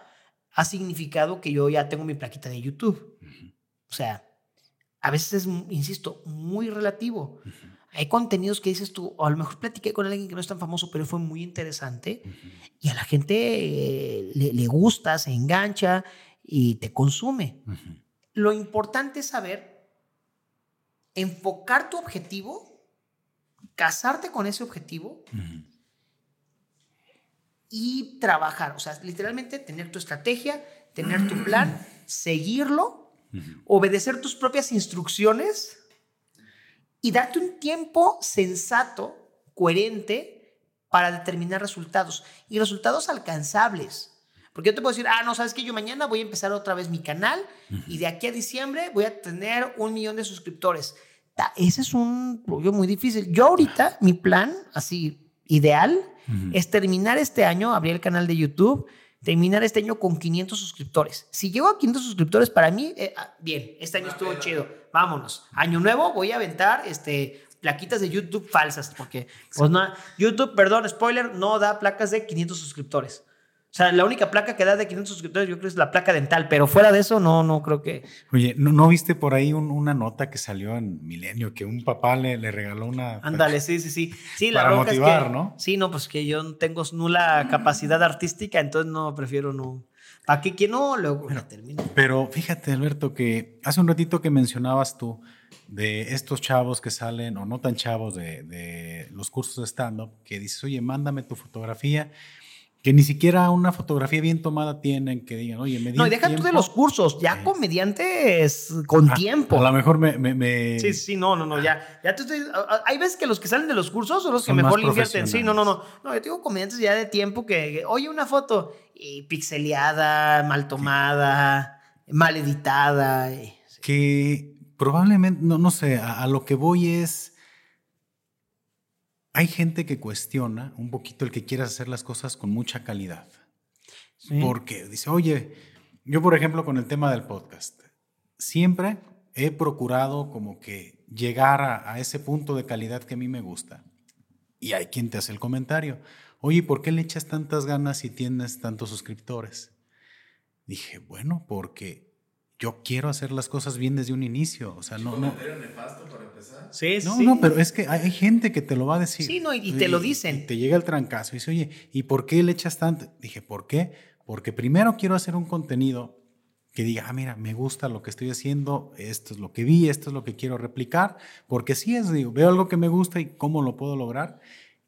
ha significado que yo ya tengo mi plaquita de YouTube. O sea, a veces es, insisto, muy relativo. Hay contenidos que dices tú, o a lo mejor platiqué con alguien que no es tan famoso, pero fue muy interesante y a la gente eh, le, gusta, se engancha y te consume. Lo importante es saber enfocar tu objetivo, casarte con ese objetivo y trabajar. O sea, literalmente tener tu estrategia, tener tu plan, seguirlo, obedecer tus propias instrucciones y darte un tiempo sensato, coherente, para determinar resultados y resultados alcanzables. Porque yo te puedo decir, ah, no, sabes que yo mañana voy a empezar otra vez mi canal y de aquí a diciembre voy a tener un millón de suscriptores. Ese es un rollo muy difícil. Yo ahorita, mi plan, así, ideal, es terminar este año, abrir el canal de YouTube, terminar este año con 500 suscriptores. Si llego a 500 suscriptores, para mí, eh, ah, bien, este año estuvo chido. Vámonos. Año nuevo, voy a aventar este, plaquitas de YouTube falsas, porque pues no, YouTube, perdón, spoiler, no da placas de 500 suscriptores. O sea, la única placa que da de 500 suscriptores yo creo es la placa dental, pero fuera de eso no, no creo que... Oye, ¿no, viste por ahí una nota que salió en Milenio que un papá le, le regaló una... Ándale, sí, sí, sí. sí la para motivar, ¿no? Sí, no, pues que yo tengo nula capacidad artística, entonces no, prefiero no... ¿Para qué que no? Luego bueno, termino. Pero fíjate, Alberto, que hace un ratito que mencionabas tú de estos chavos que salen, o no tan chavos, de, de los cursos de stand-up, que dices, oye, mándame tu fotografía que ni siquiera una fotografía bien tomada tienen, que digan, oye, me No, y deja tú de los cursos, ya comediantes con ah, tiempo. A lo mejor me, Sí, sí, no, no, no, ya. ya te estoy, hay veces que los que salen de los cursos son los que mejor le invierten. Sí, no, no, no. No, yo tengo comediantes ya de tiempo que, oye, una foto y pixeleada, mal tomada, mal editada. Que probablemente, no, no sé, a lo que voy es hay gente que cuestiona un poquito el que quieras hacer las cosas con mucha calidad. Porque dice, oye, yo por ejemplo con el tema del podcast, siempre he procurado como que llegar a, ese punto de calidad que a mí me gusta. Y hay quien te hace el comentario, oye, ¿por qué le echas tantas ganas si tienes tantos suscriptores? Dije, bueno, porque yo quiero hacer las cosas bien desde un inicio. O sea, no. no nefasto para empezar? Sí, no, no, pero es que hay gente que te lo va a decir. Sí, no, y, te lo dicen. te llega el trancazo y dice, oye, ¿y por qué le echas tanto? Dije, ¿por qué? Porque primero quiero hacer un contenido que diga, ah, mira, me gusta lo que estoy haciendo, esto es lo que vi, esto es lo que quiero replicar, porque sí es, digo, veo algo que me gusta y cómo lo puedo lograr,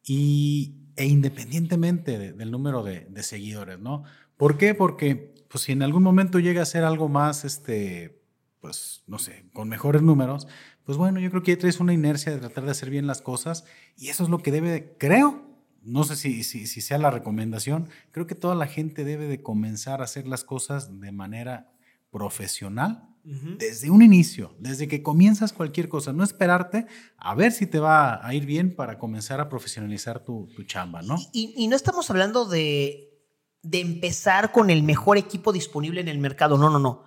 y, e independientemente del número de, de seguidores, ¿no? ¿Por qué? Porque pues si en algún momento llega a ser algo más, este, pues, no sé, con mejores números, pues bueno, yo creo que ya traes una inercia de tratar de hacer bien las cosas y eso es lo que debe, creo, no sé si, si, si sea la recomendación, creo que toda la gente debe de comenzar a hacer las cosas de manera profesional desde un inicio, desde que comienzas cualquier cosa, no esperarte a ver si te va a ir bien para comenzar a profesionalizar tu, tu chamba, ¿no? y no estamos hablando de de empezar con el mejor equipo disponible en el mercado. No, no, no.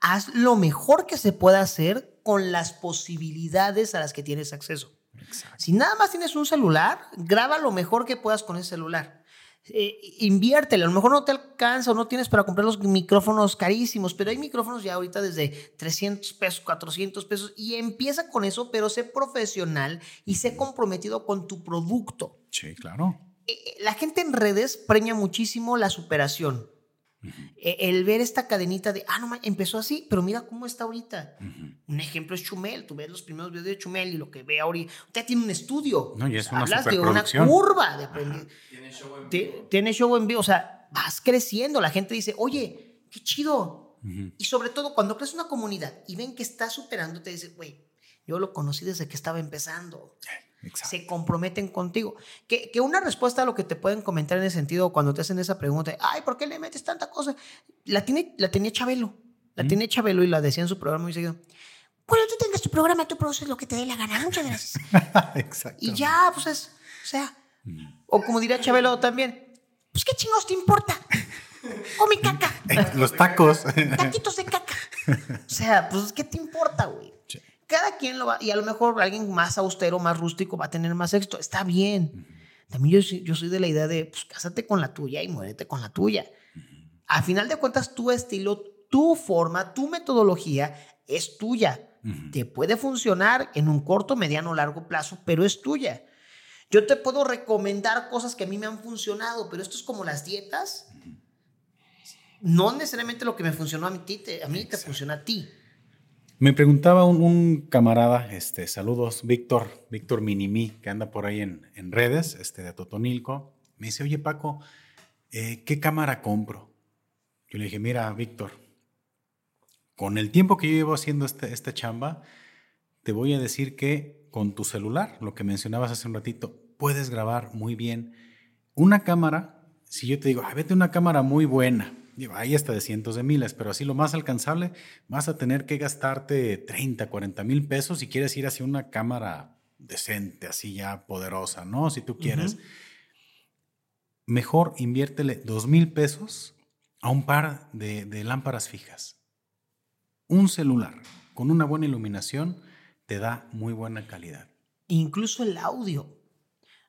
Haz lo mejor que se pueda hacer con las posibilidades a las que tienes acceso. Si nada más tienes un celular, graba lo mejor que puedas con ese celular. Eh, inviértele, a lo mejor no te alcanza o no tienes para comprar los micrófonos carísimos, pero hay micrófonos ya ahorita desde 300 pesos, 400 pesos y empieza con eso, pero sé profesional y sé comprometido con tu producto. Sí, claro. Eh, la gente en redes premia muchísimo la superación. E, el ver esta cadenita de, ah, no, empezó así, pero mira cómo está ahorita. Un ejemplo es Chumel. Tú ves los primeros videos de Chumel y lo que ve ahorita. Usted tiene un estudio. No, y es una Hablas de una curva de Tiene show en vivo. Tiene show en vivo. O sea, vas creciendo. La gente dice, oye, qué chido. Y sobre todo, cuando crees una comunidad y ven que está superando, te dice, güey, yo lo conocí desde que estaba empezando se comprometen contigo. Que, que, una respuesta a lo que te pueden comentar en ese sentido cuando te hacen esa pregunta, ay, ¿por qué le metes tanta cosa? La, tiene, la tenía Chabelo, la tiene Chabelo y la decía en su programa muy seguido. Bueno, tú tengas tu programa, tú produces lo que te dé la gana, muchas gracias. Exacto. Y ya, pues es, o sea, o como diría Chabelo también, pues qué chingos te importa. O mi caca. Los tacos. Taquitos de caca. O sea, pues ¿qué te importa, güey? Cada quien lo va, y a lo mejor alguien más austero, más rústico va a tener más éxito. Está bien. También yo, yo soy de la idea de, pues cásate con la tuya y muérete con la tuya. A final de cuentas, tu estilo, tu forma, tu metodología es tuya. Te puede funcionar en un corto, mediano, largo plazo, pero es tuya. Yo te puedo recomendar cosas que a mí me han funcionado, pero esto es como las dietas. No necesariamente lo que me funcionó a mí, te, a mí te funciona a ti. Me preguntaba un, camarada, este, saludos, Víctor, Víctor Minimi, que anda por ahí en, redes, este, de Totonilco. Me dice, oye Paco, eh, ¿qué cámara compro? Yo le dije, mira, Víctor, con el tiempo que yo llevo haciendo este, esta chamba, te voy a decir que con tu celular, lo que mencionabas hace un ratito, puedes grabar muy bien. Una cámara, si yo te digo, ah, vete una cámara muy buena, Digo, ahí hasta de cientos de miles, pero así lo más alcanzable, vas a tener que gastarte 30, 40 mil pesos si quieres ir hacia una cámara decente, así ya poderosa, ¿no? Si tú quieres. Mejor inviértele dos mil pesos a un par de, de lámparas fijas. Un celular con una buena iluminación te da muy buena calidad. Incluso el audio.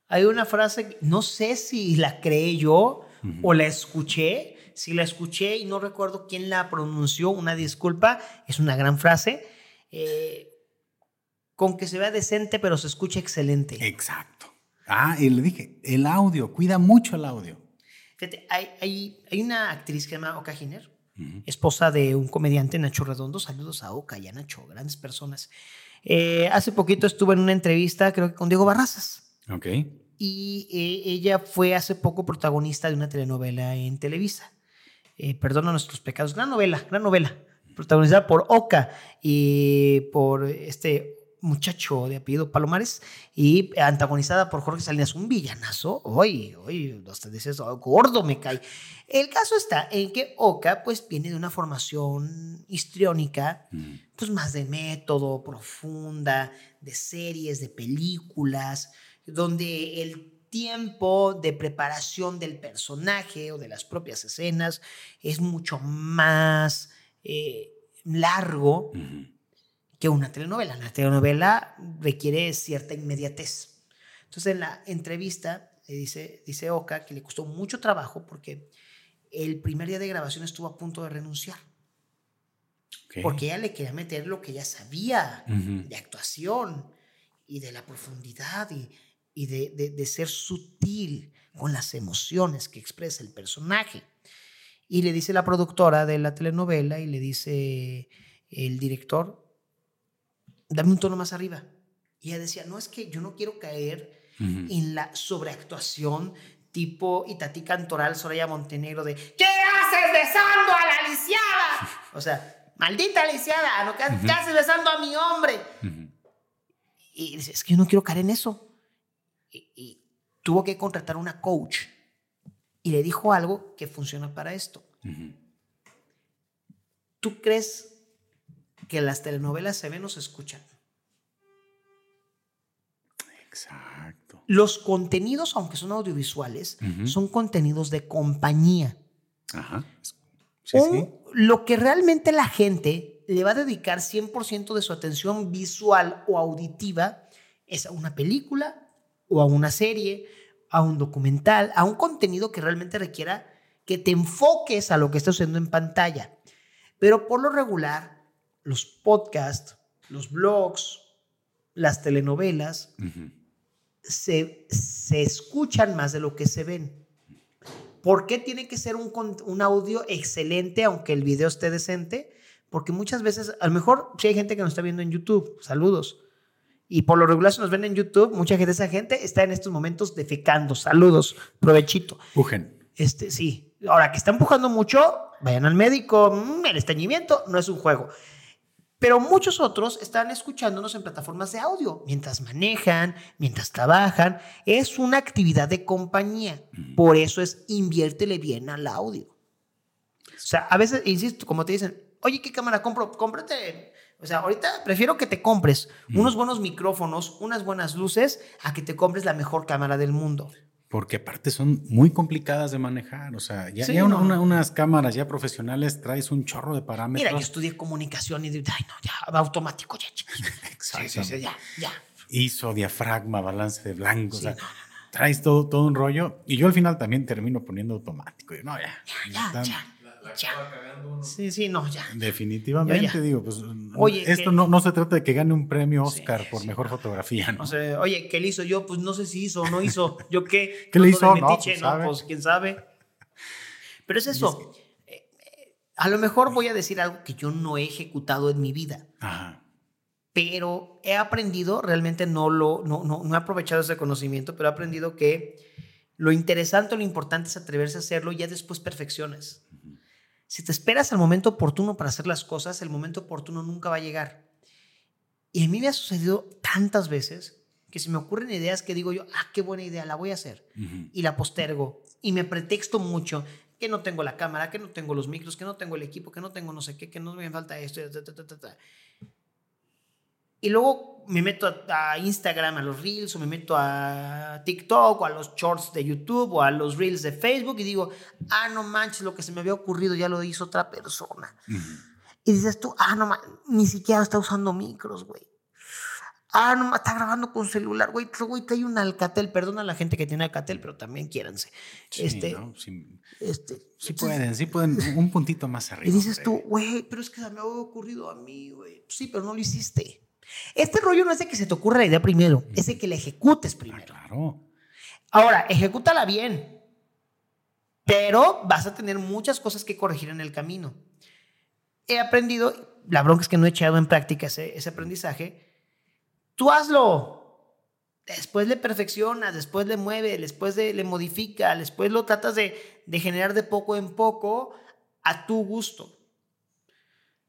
Hay una frase, no sé si la creé yo o la escuché, si la escuché y no recuerdo quién la pronunció, una disculpa, es una gran frase. Eh, con que se vea decente, pero se escuche excelente. Exacto. Ah, y le dije, el audio, cuida mucho el audio. Fíjate, hay, hay, hay una actriz que se llama Oka Giner, esposa de un comediante, Nacho Redondo. Saludos a Oka y a Nacho, grandes personas. Eh, hace poquito estuve en una entrevista, creo que con Diego Barrazas. Ok. Y eh, ella fue hace poco protagonista de una telenovela en Televisa eh, Perdona nuestros pecados. Gran novela, gran novela. Protagonizada por Oka y por este muchacho de apellido Palomares y antagonizada por Jorge Salinas, un villanazo. Oye, oye, hasta dices, oh, gordo me cae. El caso está en que Oka pues viene de una formación histriónica, mm. pues más de método, profunda, de series, de películas, donde el tiempo de preparación del personaje o de las propias escenas es mucho más eh, largo que una telenovela. Una telenovela requiere cierta inmediatez. Entonces en la entrevista dice, dice Oka que le costó mucho trabajo porque el primer día de grabación estuvo a punto de renunciar. Porque ella le quería meter lo que ella sabía de actuación y de la profundidad y, y de, ser sutil con las emociones que expresa el personaje. Y le dice la productora de la telenovela y le dice el director, dame un tono más arriba. Y ella decía, no es que yo no quiero caer en la sobreactuación tipo Itatí Cantoral, Soraya Montenegro de, ¿qué haces besando a la lisiada? O sea, maldita lisiada, ¿qué, haces besando a mi hombre? Y dice, es que yo no quiero caer en eso tuvo que contratar una coach y le dijo algo que funciona para esto. ¿Tú crees que las telenovelas se ven o se escuchan? Exacto. Los contenidos, aunque son audiovisuales, son contenidos de compañía. Ajá. Lo que realmente la gente le va a dedicar 100% de su atención visual o auditiva es a una película o a una serie, a un documental, a un contenido que realmente requiera que te enfoques a lo que está sucediendo en pantalla. Pero por lo regular, los podcasts, los blogs, las telenovelas, se, se, escuchan más de lo que se ven. ¿Por qué tiene que ser un, un, audio excelente aunque el video esté decente? Porque muchas veces, a lo mejor si hay gente que nos está viendo en YouTube, saludos. Y por lo regular, si nos ven en YouTube, mucha gente, esa gente está en estos momentos defecando. Saludos, provechito. Pujen. Este, sí. Ahora que está empujando mucho, vayan al médico. Mm, el estañimiento no es un juego. Pero muchos otros están escuchándonos en plataformas de audio mientras manejan, mientras trabajan. Es una actividad de compañía. Por eso es inviértele bien al audio. O sea, a veces, insisto, como te dicen, oye, ¿qué cámara compro? Cómprate. O sea, ahorita prefiero que te compres unos buenos micrófonos, unas buenas luces, a que te compres la mejor cámara del mundo porque aparte son muy complicadas de manejar. O sea, ya, unas cámaras ya profesionales traes un chorro de parámetros. Mira, yo estudié comunicación y digo, ay, no, ya, automático, ya, Exacto. Sí, sí, ya, ya. ISO, diafragma, balance de blanco. o sea, traes todo, todo un rollo. Y yo al final también termino poniendo automático. no, ya. Ya, ya, Sí, sí, no, ya. Definitivamente, digo, pues oye, esto no, no, se trata de que gane un premio Oscar por mejor fotografía, ¿no? oye, ¿qué le hizo yo? Pues no sé si hizo o no hizo. ¿Yo qué? ¿Qué le hizo? No, pues, pues, quién sabe. Pero es eso. Eh, a lo mejor voy a decir algo que yo no he ejecutado en mi vida. Ajá. Pero he aprendido, realmente no lo, no, no, no he aprovechado ese conocimiento, pero he aprendido que lo interesante o lo importante es atreverse a hacerlo y ya después perfecciones. Si te esperas al momento oportuno para hacer las cosas, el momento oportuno nunca va a llegar. Y a mí me ha sucedido tantas veces que se me ocurren ideas que digo yo, ah, qué buena idea, la voy a hacer. Y la postergo. Y me pretexto mucho que no tengo la cámara, que no tengo los micros, que no tengo el equipo, que no tengo no sé qué, que no me falta esto. Y luego me meto a, Instagram, a los Reels, o me meto a TikTok, o a los Shorts de YouTube, o a los Reels de Facebook, y digo, ah, no manches, lo que se me había ocurrido ya lo hizo otra persona. Y dices tú, ah, no manches, ni siquiera está usando micros, güey. Ah, no, está grabando con celular, güey. Güey, hay un Alcatel. Perdona a la gente que tiene Alcatel, pero también quiéranse. Sí, este, sí, este, sí pueden, sí pueden, un puntito más arriba. Y dices tú, güey, pero es que se me había ocurrido a mí, güey. Sí, pero no lo hiciste. Este rollo no es de que se te ocurra la idea primero, es de que la ejecutes primero. Ah, claro. Ahora, ejecútala bien, pero vas a tener muchas cosas que corregir en el camino. He aprendido, la bronca es que no he echado en práctica ese, aprendizaje. Tú hazlo. Después le perfecciona, después le mueve, después le modifica, después lo tratas de, de generar de poco en poco a tu gusto.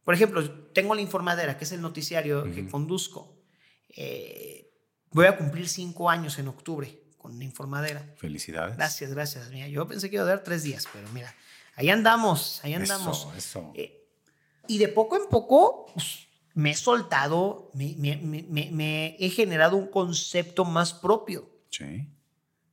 Por ejemplo, tengo la informadera, que es el noticiario que conduzco. Eh, voy a cumplir cinco años en octubre con la informadera. Felicidades. Gracias, gracias. Mira, yo pensé que iba a dar tres días, pero mira, ahí andamos, ahí andamos. Eso, eso. Eh, y de poco en poco pues, me he soltado, me, me, he generado un concepto más propio. Sí.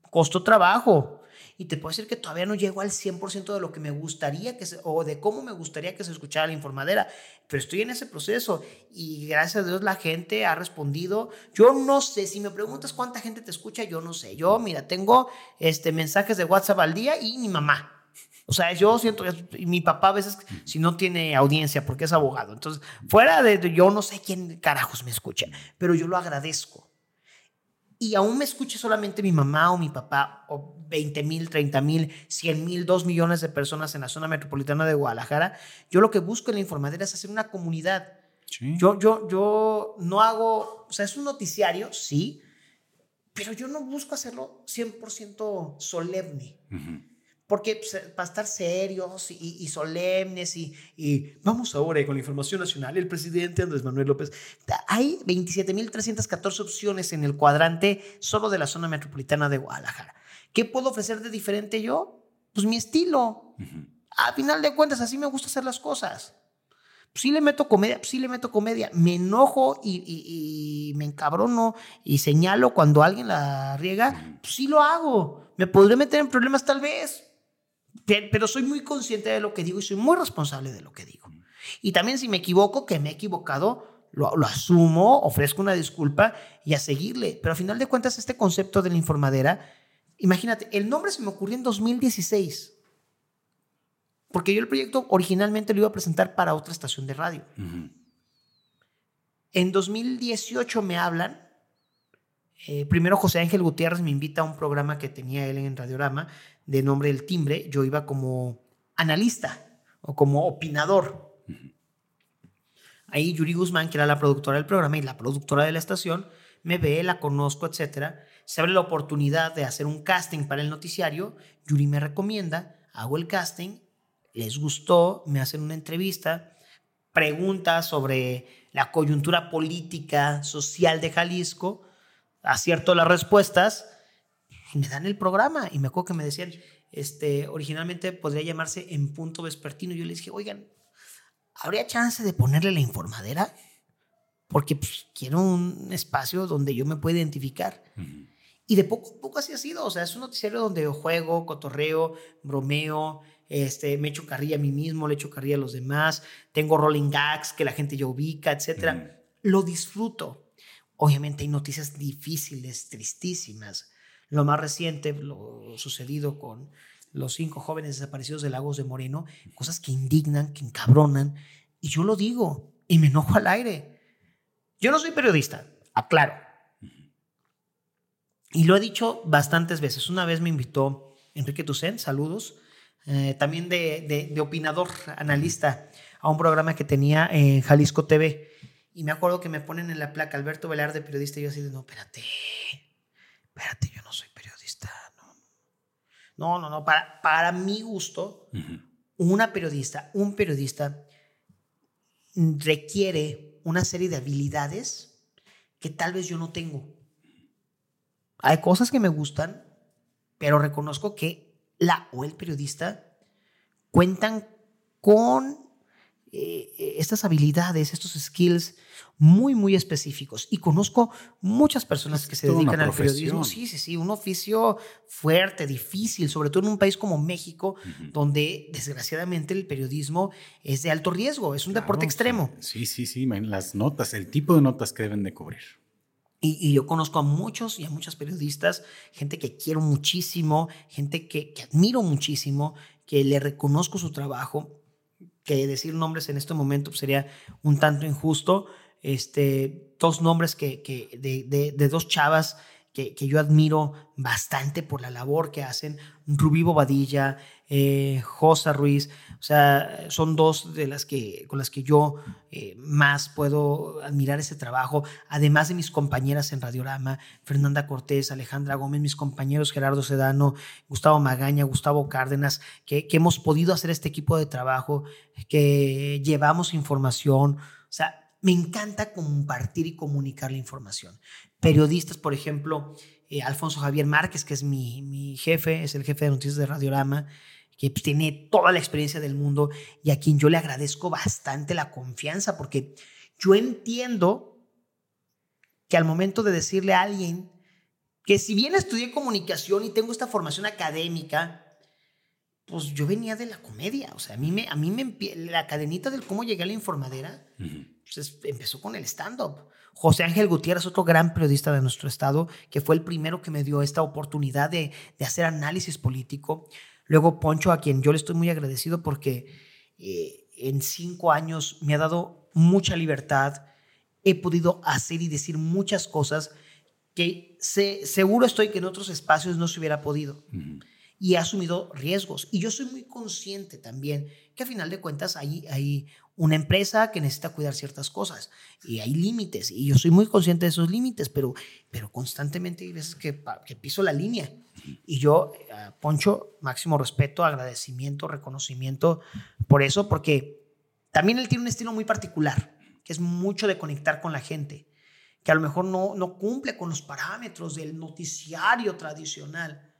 Costo trabajo. Y te puedo decir que todavía no llego al 100% de lo que me gustaría que se, o de cómo me gustaría que se escuchara la informadera, pero estoy en ese proceso y gracias a Dios la gente ha respondido. Yo no sé, si me preguntas cuánta gente te escucha, yo no sé. Yo, mira, tengo este, mensajes de WhatsApp al día y mi mamá. O sea, yo siento que mi papá a veces, si no tiene audiencia porque es abogado, entonces, fuera de yo no sé quién carajos me escucha, pero yo lo agradezco y aún me escuche solamente mi mamá o mi papá, o 20 mil, 30 mil, 100 mil, 2 millones de personas en la zona metropolitana de Guadalajara, yo lo que busco en la informadera es hacer una comunidad. Yo, yo, yo no hago, o sea, es un noticiario, sí, pero yo no busco hacerlo 100% solemne. Porque pues, para estar serios y, solemnes y, y, vamos ahora con la información nacional, el presidente Andrés Manuel López, hay 27.314 opciones en el cuadrante solo de la zona metropolitana de Guadalajara. ¿Qué puedo ofrecer de diferente yo? Pues mi estilo. A final de cuentas, así me gusta hacer las cosas. Pues sí le meto comedia, pues sí le meto comedia. Me enojo y, y, me encabrono y señalo cuando alguien la riega, pues sí lo hago. Me podré meter en problemas tal vez, pero soy muy consciente de lo que digo y soy muy responsable de lo que digo. Y también si me equivoco, que me he equivocado, lo, lo, asumo, ofrezco una disculpa y a seguirle. Pero al final de cuentas, este concepto de la informadera, imagínate, el nombre se me ocurrió en 2016. Porque yo el proyecto originalmente lo iba a presentar para otra estación de radio. En 2018 me hablan. Eh, primero José Ángel Gutiérrez me invita a un programa que tenía él en Radiorama de nombre El Timbre. Yo iba como analista o como opinador. Ahí Yuri Guzmán, que era la productora del programa y la productora de la estación, me ve, la conozco, etcétera. Se abre la oportunidad de hacer un casting para el noticiario. Yuri me recomienda, hago el casting, les gustó, me hacen una entrevista, preguntas sobre la coyuntura política, social de Jalisco, acierto las respuestas y me dan el programa. Y me acuerdo que me decían, este, originalmente podría llamarse En Punto Vespertino. Yo les dije, oigan, ¿habría chance de ponerle la informadera? Porque pues, quiero un espacio donde yo me pueda identificar. Y de poco a poco así ha sido. O sea, es un noticiario donde yo juego, cotorreo, bromeo, este, me echo carrilla a mí mismo, le echo carrilla a los demás, tengo rolling gags que la gente ya ubica, etc. Lo disfruto. Obviamente hay noticias difíciles, tristísimas. Lo más reciente, lo sucedido con los cinco jóvenes desaparecidos de Lagos de Moreno, cosas que indignan, que encabronan, y yo lo digo y me enojo al aire. Yo no soy periodista, aclaro. Y lo he dicho bastantes veces. Una vez me invitó Enrique Tucen, saludos, eh, también de, de, opinador, analista, a un programa que tenía en Jalisco TV. Y me acuerdo que me ponen en la placa Alberto Velarde, periodista, y yo así de, no, espérate, espérate, yo no soy no, no, no. Para, para mi gusto, una periodista, un periodista requiere una serie de habilidades que tal vez yo no tengo. Hay cosas que me gustan, pero reconozco que la o el periodista cuentan con eh, estas habilidades, estos skills muy, muy específicos. Y conozco muchas personas que se dedican al periodismo. Sí, sí, sí, un oficio fuerte, difícil, sobre todo en un país como México, donde desgraciadamente el periodismo es de alto riesgo, es un deporte extremo. Sí, sí, sí, las notas, el tipo de notas que deben de cubrir. Y, yo conozco a muchos y a muchas periodistas, gente que quiero muchísimo, gente que, que admiro muchísimo, que le reconozco su trabajo que decir nombres en este momento sería un tanto injusto. Este, dos nombres que, que de, de, dos chavas que, que, yo admiro bastante por la labor que hacen, Rubí Bobadilla, eh, Josa Ruiz, o sea, son dos de las que, con las que yo eh, más puedo admirar ese trabajo, además de mis compañeras en Radiorama, Fernanda Cortés, Alejandra Gómez, mis compañeros Gerardo Sedano, Gustavo Magaña, Gustavo Cárdenas, que, que hemos podido hacer este equipo de trabajo, que llevamos información, o sea, me encanta compartir y comunicar la información. Periodistas, por ejemplo, eh, Alfonso Javier Márquez, que es mi, mi, jefe, es el jefe de noticias de Radiorama, que pues, tiene toda la experiencia del mundo y a quien yo le agradezco bastante la confianza, porque yo entiendo que al momento de decirle a alguien que si bien estudié comunicación y tengo esta formación académica, pues yo venía de la comedia, o sea, a mí me, a mí me la cadenita del cómo llegué a la informadera, pues empezó con el stand-up. José Ángel Gutiérrez, otro gran periodista de nuestro estado, que fue el primero que me dio esta oportunidad de, de hacer análisis político. Luego Poncho, a quien yo le estoy muy agradecido porque eh, en cinco años me ha dado mucha libertad, he podido hacer y decir muchas cosas que seguro estoy que en otros espacios no se hubiera podido. Y he asumido riesgos. Y yo soy muy consciente también que a final de cuentas hay, hay una empresa que necesita cuidar ciertas cosas y hay límites y yo soy muy consciente de esos límites, pero, pero constantemente hay veces que, piso la línea. Y yo, eh, Poncho, máximo respeto, agradecimiento, reconocimiento por eso, porque también él tiene un estilo muy particular, que es mucho de conectar con la gente, que a lo mejor no, no cumple con los parámetros del noticiario tradicional.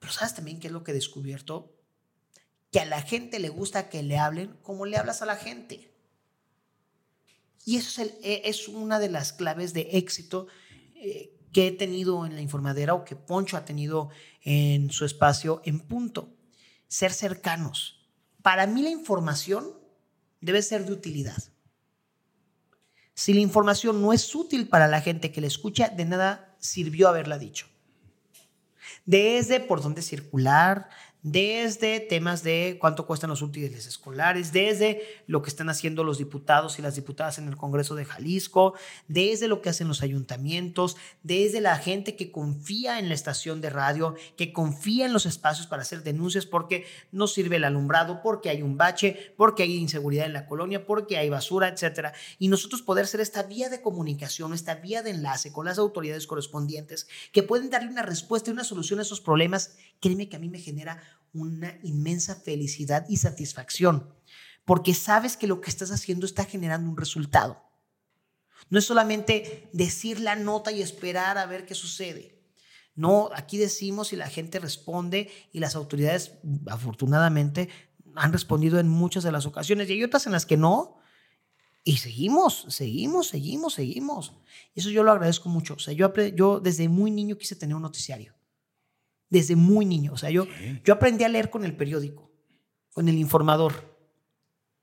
Pero sabes también qué es lo que he descubierto? Que a la gente le gusta que le hablen como le hablas a la gente. Y eso es, e, una de las claves de éxito eh, que he tenido en la informadera o que Poncho ha tenido en su espacio en punto. Ser cercanos. Para mí la información debe ser de utilidad. Si la información no es útil para la gente que la escucha, de nada sirvió haberla dicho. Desde por dónde circular, desde temas de cuánto cuestan los útiles escolares, desde lo que están haciendo los diputados y las diputadas en el Congreso de Jalisco, desde lo que hacen los ayuntamientos, desde la gente que confía en la estación de radio, que confía en los espacios para hacer denuncias porque no sirve el alumbrado, porque hay un bache, porque hay inseguridad en la colonia, porque hay basura, etcétera. Y nosotros poder ser esta vía de comunicación, esta vía de enlace con las autoridades correspondientes que pueden darle una respuesta y una solución a esos problemas, créeme que a mí me genera una inmensa felicidad y satisfacción, porque sabes que lo que estás haciendo está generando un resultado. No es solamente decir la nota y esperar a ver qué sucede. No, aquí decimos y la gente responde y las autoridades afortunadamente han respondido en muchas de las ocasiones y hay otras en las que no. Y seguimos, seguimos, seguimos, seguimos. Eso yo lo agradezco mucho. O sea, yo, yo desde muy niño quise tener un noticiario desde muy niño. O sea, yo, yo aprendí a leer con el periódico, con el informador.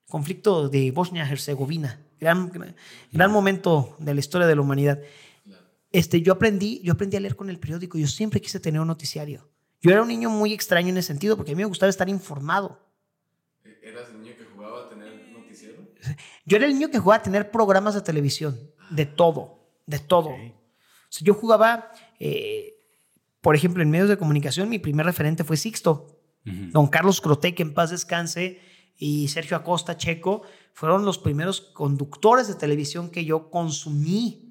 Conflicto de Bosnia-Herzegovina, gran, gran momento de la historia de la humanidad. Este, yo, aprendí, yo aprendí a leer con el periódico. Yo siempre quise tener un noticiario. Yo era un niño muy extraño en ese sentido porque a mí me gustaba estar informado. ¿Eras el niño que jugaba a tener noticiero? Yo era el niño que jugaba a tener programas de televisión, de todo, de todo. yo jugaba, eh, por ejemplo, en medios de comunicación, mi primer referente fue Sixto. Don Carlos Crote, que en paz descanse, y Sergio Acosta Checo, fueron los primeros conductores de televisión que yo consumí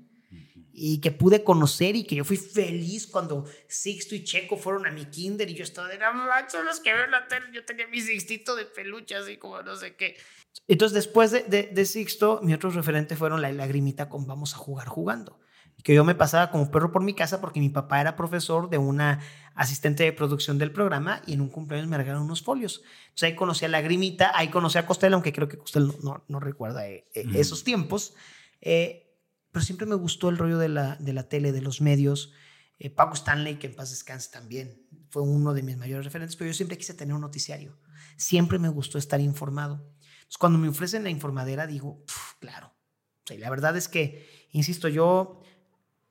y que pude conocer y que yo fui feliz cuando Sixto y Checo fueron a mi kinder y yo estaba de, son los que ven la tele, yo tenía mi Sixtito de peluche así como no sé qué. Entonces después de, de, de Sixto, mi otro referente fueron la lagrimita con Vamos a jugar jugando que yo me pasaba como perro por mi casa porque mi papá era profesor de una asistente de producción del programa y en un cumpleaños me regalaron unos folios. Entonces ahí conocí a Lagrimita, ahí conocí a Costel, aunque creo que Costel no, no, recuerda eh, eh, esos tiempos. Eh, pero siempre me gustó el rollo de la, de la tele, de los medios. Paco Stanley, que en paz descanse también, fue uno de mis mayores referentes, pero yo siempre quise tener un noticiario. Siempre me gustó estar informado. Entonces cuando me ofrecen la informadera, digo, claro. la verdad es que, insisto, yo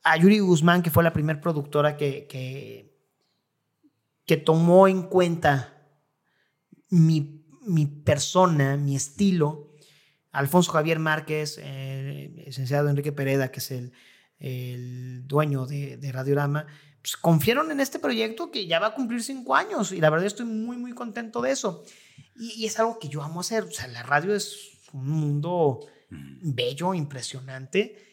a Yuri Guzmán, que fue la primera productora que, que, tomó en cuenta mi, persona, mi estilo. Alfonso Javier Márquez, eh, licenciado Enrique Pereda, que es el, dueño de, Radiorama, pues confiaron en este proyecto que ya va a cumplir cinco años y la verdad estoy muy, muy contento de eso. Y, es algo que yo amo hacer. O sea, la radio es un mundo bello, impresionante.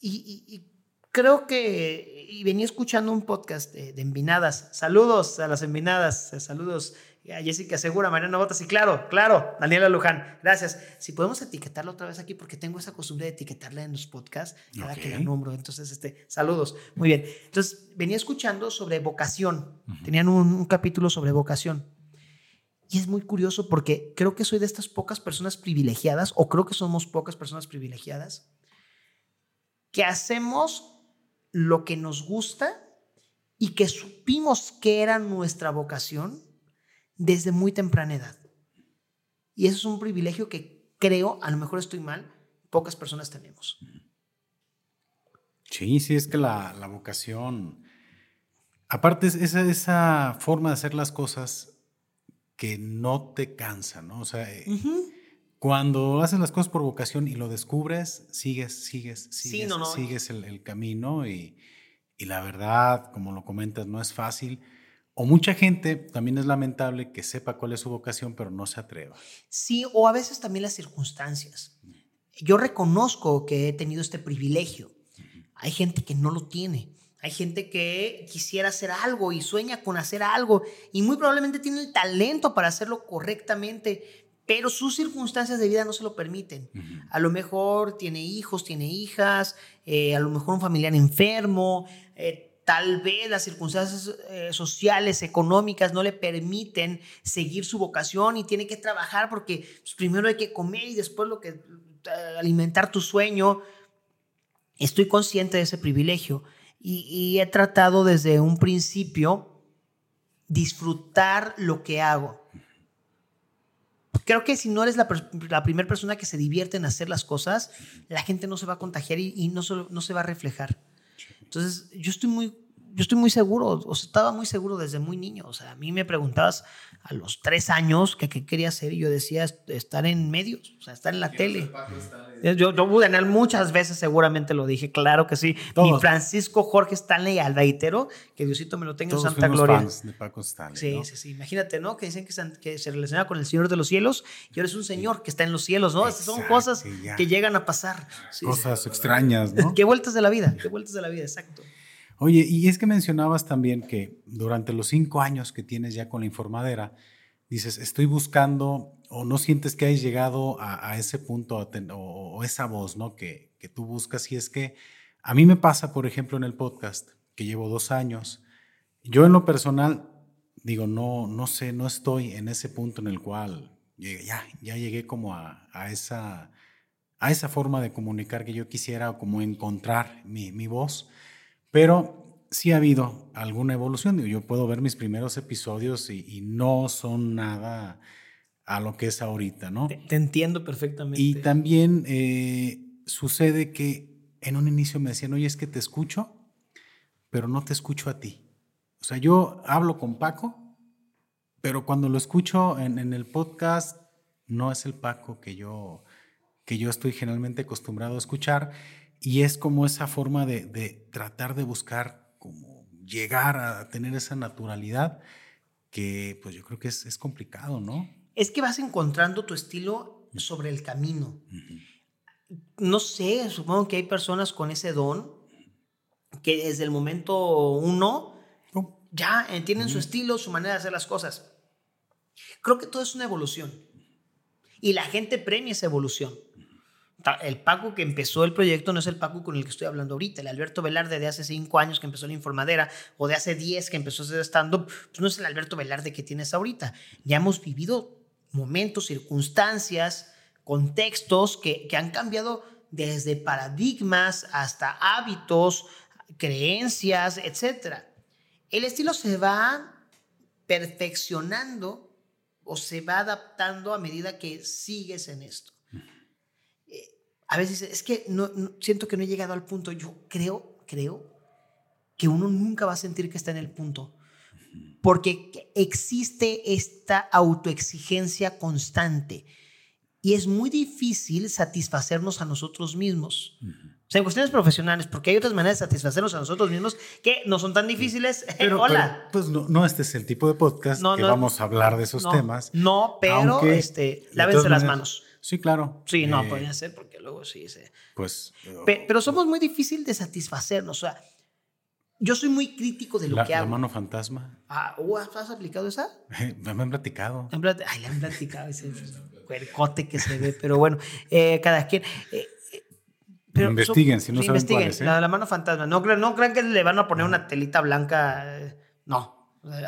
y creo que, y venía escuchando un podcast de, Envinadas. Saludos a las Envinadas, saludos a Jessica Segura, Mariana Botas y claro, claro, Daniela Luján. Gracias. Si podemos etiquetarlo otra vez aquí, porque tengo esa costumbre de etiquetarla en los podcasts, cada que la nombro. Entonces, este, saludos. Muy bien. Entonces, venía escuchando sobre vocación. Tenían un, un capítulo sobre vocación. Y es muy curioso porque creo que soy de estas pocas personas privilegiadas, o creo que somos pocas personas privilegiadas, que hacemos lo que nos gusta y que supimos que era nuestra vocación desde muy temprana edad. Y eso es un privilegio que creo, a lo mejor estoy mal, pocas personas tenemos. Sí, sí, es que la, vocación, aparte es esa, esa, forma de hacer las cosas que no te cansa, ¿no? O sea, eh, cuando haces las cosas por vocación y lo descubres, sigues, sigues, sigues, sigues el, camino y, la verdad, como lo comentas, no es fácil. O mucha gente también es lamentable que sepa cuál es su vocación, pero no se atreva. Sí, o a veces también las circunstancias. Yo reconozco que he tenido este privilegio. Hay gente que no lo tiene. Hay gente que quisiera hacer algo y sueña con hacer algo y muy probablemente tiene el talento para hacerlo correctamente, pero sus circunstancias de vida no se lo permiten. A lo mejor tiene hijos, tiene hijas, eh, a lo mejor un familiar enfermo, eh, tal vez las circunstancias eh, sociales, económicas no le permiten seguir su vocación y tiene que trabajar porque pues, primero hay que comer y después lo que alimentar tu sueño. Estoy consciente de ese privilegio y he tratado desde un principio disfrutar lo que hago creo que si no eres la, la primera persona que se divierte en hacer las cosas, la gente no se va a contagiar y, no, se, no se va a reflejar. Entonces, yo estoy muy yo estoy muy seguro, o sea, estaba muy seguro desde muy niño. O sea, a mí me preguntabas a los tres años que qué quería hacer y yo decía estar en medios, o sea, estar en la tele. Yo, yo ganar muchas veces seguramente lo dije, claro que sí. Todos. Mi Francisco Jorge Stanley Albaitero, que Diosito me lo tenga en Santa Gloria. Fans de Paco Stanley, sí, ¿no? sí, sí. Imagínate, ¿no? Que dicen que, que, se relaciona con el Señor de los cielos y ahora es un señor que está en los cielos, ¿no? Exacto, son cosas ya. que llegan a pasar. Sí, cosas sí. extrañas, ¿no? qué vueltas de la vida, qué vueltas de la vida, exacto. Oye, y es que mencionabas también que durante los cinco años que tienes ya con la informadera, dices, estoy buscando o no sientes que hayas llegado a, a ese punto a ten, o, o, esa voz, ¿no? Que, que tú buscas. Y es que a mí me pasa, por ejemplo, en el podcast, que llevo dos años, yo en lo personal, digo, no, no sé, no estoy en ese punto en el cual ya, ya llegué como a, a esa, a esa forma de comunicar que yo quisiera, o como encontrar mi, mi voz. Pero sí ha habido alguna evolución. Yo puedo ver mis primeros episodios y, y, no son nada a lo que es ahorita, ¿no? Te, te entiendo perfectamente. Y también eh, sucede que en un inicio me decían, oye, es que te escucho, pero no te escucho a ti. O sea, yo hablo con Paco, pero cuando lo escucho en, en el podcast, no es el Paco que yo, que yo estoy generalmente acostumbrado a escuchar. Y es como esa forma de, de, tratar de buscar, como llegar a tener esa naturalidad que pues yo creo que es, es complicado, ¿no? Es que vas encontrando tu estilo sobre el camino. Uh -huh. No sé, supongo que hay personas con ese don que desde el momento uno ya tienen uh -huh. su estilo, su manera de hacer las cosas. Creo que todo es una evolución. Y la gente premia esa evolución el Paco que empezó el proyecto no es el Paco con el que estoy hablando ahorita. El Alberto Velarde de hace cinco años que empezó la informadera o de hace diez que empezó a stand-up, pues no es el Alberto Velarde que tienes ahorita. Ya hemos vivido momentos, circunstancias, contextos que, que han cambiado desde paradigmas hasta hábitos, creencias, etc. El estilo se va perfeccionando o se va adaptando a medida que sigues en esto a veces es que no, no, siento que no he llegado al punto. Yo creo, creo que uno nunca va a sentir que está en el punto. Porque existe esta autoexigencia constante. Y es muy difícil satisfacernos a nosotros mismos. Uh -huh. O sea, en cuestiones profesionales, porque hay otras maneras de satisfacernos a nosotros mismos que no son tan difíciles. Pero, Hola. Pero, pues no, no, este es el tipo de podcast no, que no, vamos a hablar de esos temas. No, pero este, lávense las manos. Sí, claro. Sí, no, eh, podría ser porque luego sí se. Pues. Pe pero somos muy difícil de satisfacernos. O sea, yo soy muy crítico de lo la, que hago. La mano fantasma. Ah, ¿Has aplicado esa? me han platicado. Ay, le han platicado ese cuercote que se ve, pero bueno, eh, cada quien. Eh, pero investiguen, so, si no saben investiguen. cuál es, ¿eh? la, la, mano fantasma. No, no crean que le van a poner una telita blanca. No.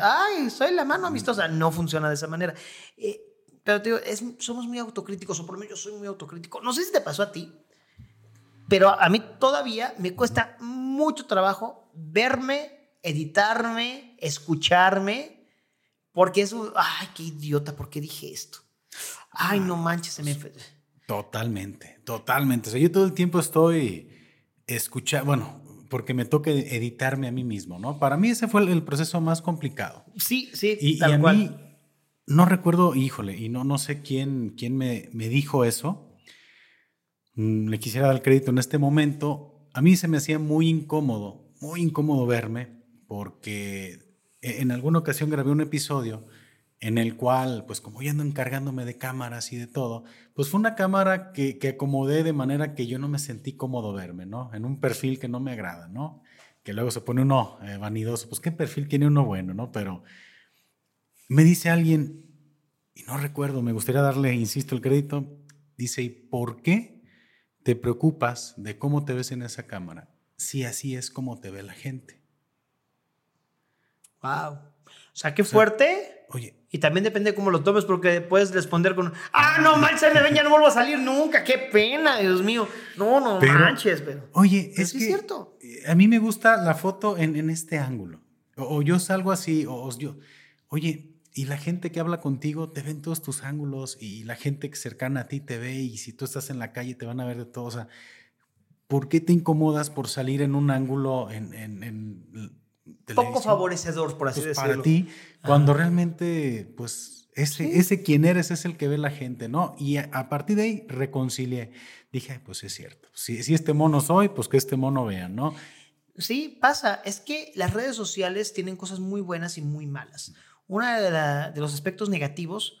Ay, soy la mano amistosa. No funciona de esa manera. Eh, pero te digo, es, somos muy autocríticos, o por lo menos yo soy muy autocrítico. No sé si te pasó a ti, pero a mí todavía me cuesta mucho trabajo verme, editarme, escucharme, porque es un, ay, qué idiota, ¿por qué dije esto? Ay, no manches, se me... Totalmente, totalmente. O sea, yo todo el tiempo estoy escuchando, bueno, porque me toca editarme a mí mismo, ¿no? Para mí ese fue el, proceso más complicado. Sí, sí, y, tal y a cual. mí no recuerdo, híjole, y no, no sé quién, quién me, me dijo eso. Mm, le quisiera dar crédito en este momento. A mí se me hacía muy incómodo, muy incómodo verme, porque e, en alguna ocasión grabé un episodio en el cual, pues como yo ando encargándome de cámaras y de todo, pues fue una cámara que, que acomodé de manera que yo no me sentí cómodo verme, ¿no? En un perfil que no me agrada, ¿no? Que luego se pone uno eh, vanidoso, pues qué perfil tiene uno bueno, ¿no? Pero me dice alguien, y no recuerdo, me gustaría darle, insisto, el crédito, dice, ¿y por qué te preocupas de cómo te ves en esa cámara si así es como te ve la gente? Wow. O sea, qué fuerte. oye. Y también depende de cómo lo tomes, porque puedes responder con, ah, no manches, me ven, ya no vuelvo a salir nunca, qué pena, Dios mío. No, no pero, manches, pero. Oye, pero es sí que es cierto. a mí me gusta la foto en, en este ángulo. O, o, yo salgo así, o, o yo, oye, y la gente que habla contigo te ve en todos tus ángulos y la gente cercana a ti te ve y si tú estás en la calle te van a ver de todo. O sea, ¿por qué te incomodas por salir en un ángulo en, en, en poco favorecedor, por así pues decirlo. Para ti, cuando realmente, pues, ese, ese quien eres es el que ve la gente, ¿no? Y a, partir de ahí reconcilié. Dije, pues es cierto. Si, si este mono soy, pues que este mono vea, ¿no? Sí, pasa. Es que las redes sociales tienen cosas muy buenas y muy malas. Uno de, los aspectos negativos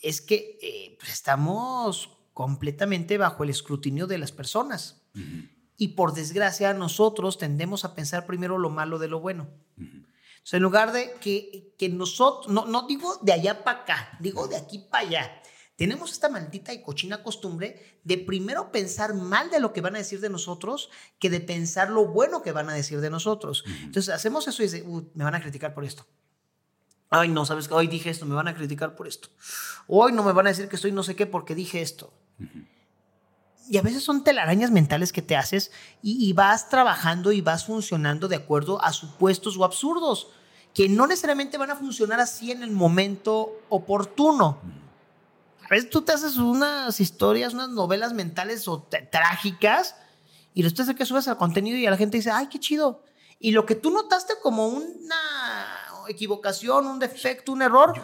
es que eh, pues, estamos completamente bajo el escrutinio de las personas. Y por desgracia, nosotros tendemos a pensar primero lo malo de lo bueno. O sea, en lugar de que, que nosotros, no, no digo de allá para acá, digo de aquí para allá. Tenemos esta maldita y cochina costumbre de primero pensar mal de lo que van a decir de nosotros que de pensar lo bueno que van a decir de nosotros. Entonces hacemos eso y dice, me van a criticar por esto. Ay, no, sabes que hoy dije esto, me van a criticar por esto. Hoy no me van a decir que estoy no sé qué porque dije esto. Y a veces son telarañas mentales que te haces y, vas trabajando y vas funcionando de acuerdo a supuestos o absurdos que no necesariamente van a funcionar así en el momento oportuno. A veces tú te haces unas historias, unas novelas mentales o trágicas y después de que subes al contenido y a la gente dice, ay, qué chido. Y lo que tú notaste como una equivocación, un defecto, un error,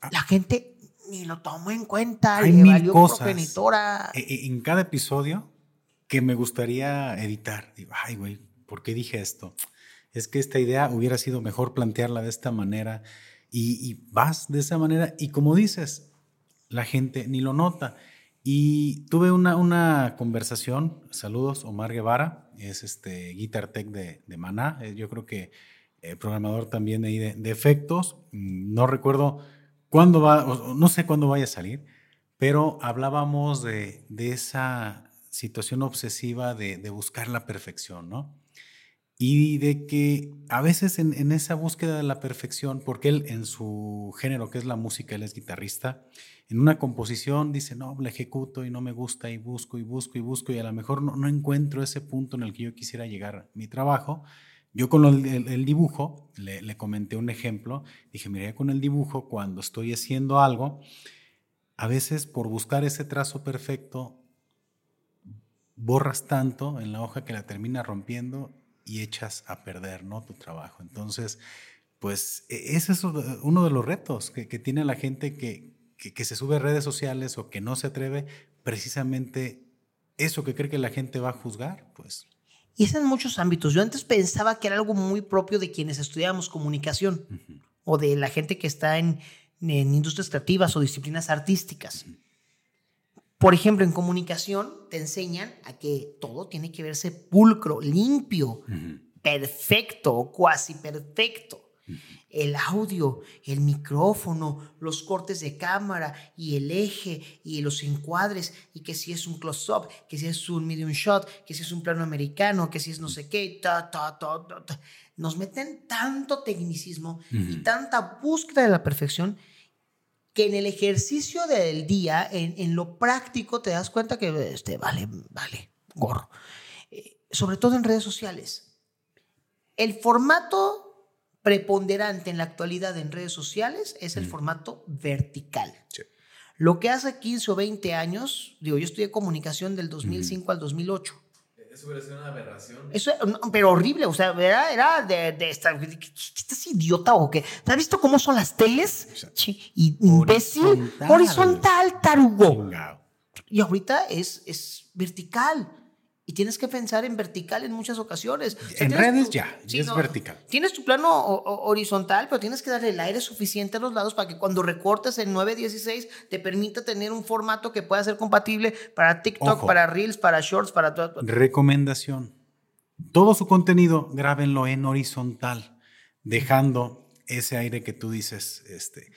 ah. la gente ni lo tomó en cuenta, Hay mil cosas e, e, En cada episodio que me gustaría editar. Digo, ay, güey, ¿por qué dije esto? Es que esta idea hubiera sido mejor plantearla de esta manera y, vas de esa manera y como dices, la gente ni lo nota. Y tuve una, una conversación, saludos, Omar Guevara, es este Guitar Tech de, de Maná, eh, yo creo que programador también ahí de, de efectos, mm, no recuerdo cuándo va, no sé cuándo vaya a salir, pero hablábamos de, esa situación obsesiva de, buscar la perfección, ¿no? Y de que a veces en, esa búsqueda de la perfección, porque él en su género, que es la música, él es guitarrista, en una composición dice, no, la ejecuto y no me gusta y busco y busco y busco y a lo mejor no, no encuentro ese punto en el que yo quisiera llegar mi trabajo yo con el, dibujo, le, comenté un ejemplo, dije, mira, con el dibujo, cuando estoy haciendo algo, a veces por buscar ese trazo perfecto, borras tanto en la hoja que la termina rompiendo y echas a perder ¿no? tu trabajo. Entonces, pues e, ese es uno de los retos que, tiene la gente que, que, se sube a redes sociales o que no se atreve, precisamente eso que cree que la gente va a juzgar, pues y es en muchos ámbitos. Yo antes pensaba que era algo muy propio de quienes estudiamos comunicación o de la gente que está en, industrias creativas o disciplinas artísticas. Por ejemplo, en comunicación te enseñan a que todo tiene que verse pulcro, limpio, perfecto o cuasi perfecto el audio, el micrófono, los cortes de cámara y el eje y los encuadres y que si es un close-up, que si es un medium shot, que si es un plano americano, que si es no sé qué, ta, ta, ta, ta, Nos meten tanto tecnicismo y tanta búsqueda de la perfección que en el ejercicio del día, en, lo práctico, te das cuenta que este, vale, vale, gorro. Eh, sobre todo en redes sociales. El formato preponderante en la actualidad en redes sociales es el mm. formato vertical. Lo que hace 15 o 20 años, digo, yo estudié comunicación del 2005 al 2008. Eso hubiera sido una aberración. Eso, pero horrible, o sea, era, era de, de esta, ¿estás idiota o qué? ¿Has visto cómo son las teles? y, imbécil, horizontal, horizontal tarugo. Y ahorita es, es vertical y tienes que pensar en vertical en muchas ocasiones. en redes ya, es vertical. Tienes tu plano horizontal, pero tienes que darle el aire suficiente a los lados para que cuando recortes en 916 te permita tener un formato que pueda ser compatible para TikTok, para Reels, para Shorts, para todo. Recomendación. Todo su contenido grábenlo en horizontal, dejando ese aire que tú dices, este,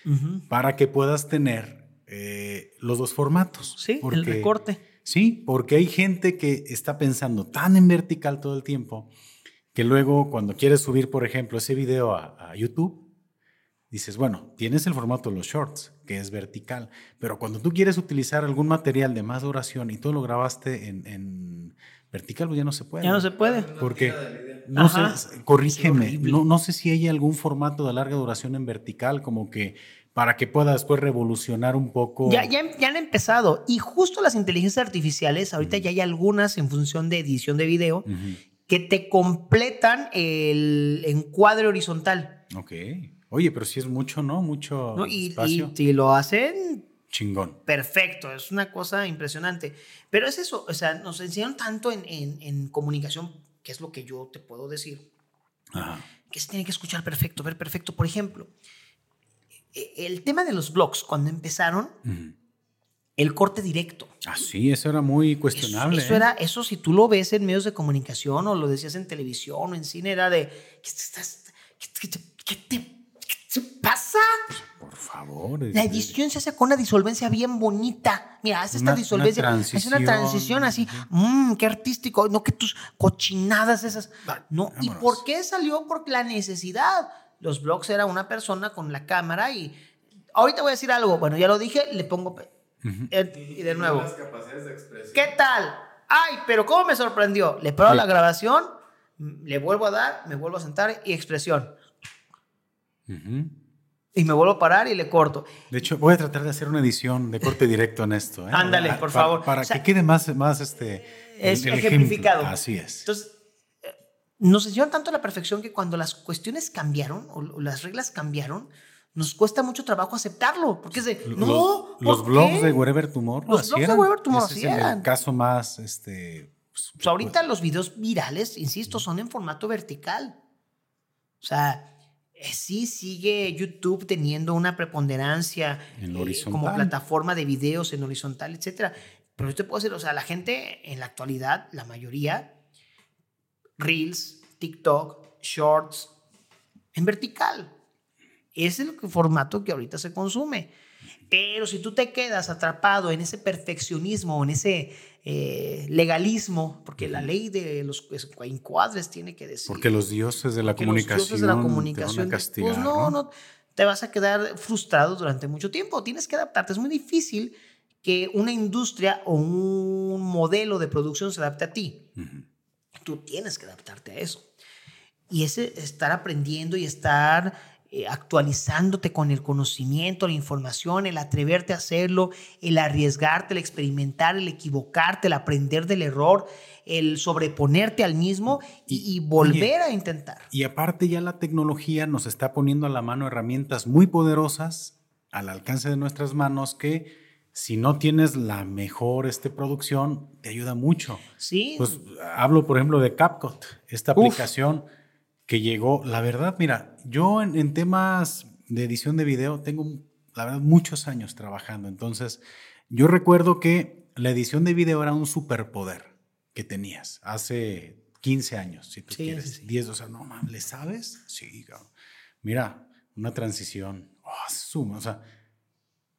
para que puedas tener eh, los dos formatos. Sí, el recorte Sí, porque hay gente que está pensando tan en vertical todo el tiempo que luego cuando quieres subir, por ejemplo, ese video a, YouTube, dices, bueno, tienes el formato de los shorts, que es vertical, pero cuando tú quieres utilizar algún material de más duración y tú lo grabaste en, vertical, pues ya no se puede. Ya no se puede. Porque no Ajá. sé, corrígeme, no, no sé si hay algún formato de larga duración en vertical, como que para que pueda después revolucionar un poco. Ya, ya, ya han empezado. Y justo las inteligencias artificiales, ahorita ya hay algunas en función de edición de video, que te completan el encuadre horizontal. Ok. Oye, pero sí es mucho, ¿no? Mucho ¿no? Y, espacio. y, y lo hacen Chingón. perfecto, es una cosa impresionante. Pero es eso, o sea, nos enseñaron tanto en, en- en comunicación, que es lo que yo te puedo decir, Ajá. que se tiene que escuchar perfecto, ver perfecto. Por ejemplo, el tema de los blogs, cuando empezaron, Ujú. el corte directo. Ah, sí, eso era muy Eso, cuestionable. eso ¿eh? era, eso si tú lo ves en medios de comunicación o lo decías en televisión o en cine, era de, ¿qué te, estás- qué qué qué te- te pasa? Por favor. La es- edición se hace con una disolvencia bien bonita. Mira, hace esta Una- una disolvencia. Es una transición. así. Mmm, qué artístico. No que tus cochinadas esas. No. ¿Y Vámonos. por qué salió? Por la necesidad. Los blogs era una persona con la cámara y. Ahorita voy a decir algo. Bueno, ya lo dije, le pongo. eh, y de nuevo. Las capacidades de expresión. ¿Qué tal? Ay, pero ¿cómo me sorprendió? Le paro la grabación, le vuelvo a dar, me vuelvo a sentar y expresión. Y me vuelvo a parar y le corto. De hecho, voy a tratar de hacer una edición de corte directo en esto. ¿eh? Ándale, por favor. Para O sea, que quede más, más este. es el- el ejemplificado. ejemplo. Así es. Entonces, nos enseñaron tanto a la perfección que cuando las cuestiones cambiaron o, o las reglas cambiaron, nos cuesta mucho trabajo aceptarlo. Porque es de, Los- no, ¿por los blogs de Wherever Tomorrow. Los blogs de. Wherever Tomorrow Ese así es el caso más. Este, pues, Pues ahorita los videos virales, insisto, son en formato vertical. O sea, eh, sí sigue YouTube teniendo una preponderancia En eh, como plataforma de videos en horizontal, etcétera. Pero yo te puedo decir, o sea, la gente en la actualidad, la mayoría, Reels, TikTok, Shorts, en vertical. Ese es el formato que ahorita se consume. Pero si tú te quedas atrapado en ese perfeccionismo, en ese eh, legalismo, porque la ley de los encuadres tiene que decir. Porque los dioses de la que los comunicación. dioses de la te van a comunicación. castigar, pues no, no, te vas a quedar frustrado durante mucho tiempo. Tienes que adaptarte. Es muy difícil que una industria o un modelo de producción se adapte a ti. Ujú. Tú tienes que adaptarte a eso. Y ese estar aprendiendo y estar eh, actualizándote con el conocimiento, la información, el atreverte a hacerlo, el arriesgarte, el experimentar, el equivocarte, el aprender del error, el sobreponerte al mismo y, y volver a intentar. Y aparte ya la tecnología nos está poniendo a la mano herramientas muy poderosas al alcance de nuestras manos que si no tienes la mejor este, producción, te ayuda mucho. Sí, Pues hablo, por ejemplo, de CapCut, esta Uf. aplicación que llegó. La verdad, mira, yo en, en temas de edición de video tengo, la verdad, muchos años trabajando. Entonces, yo recuerdo que la edición de video era un superpoder que tenías hace 15 años, si tú Sí, quieres. sí, sí. 10, o sea, no mames, ¿le sabes? Sí, cabrón. Mira, una transición. Oh, suma, o sea,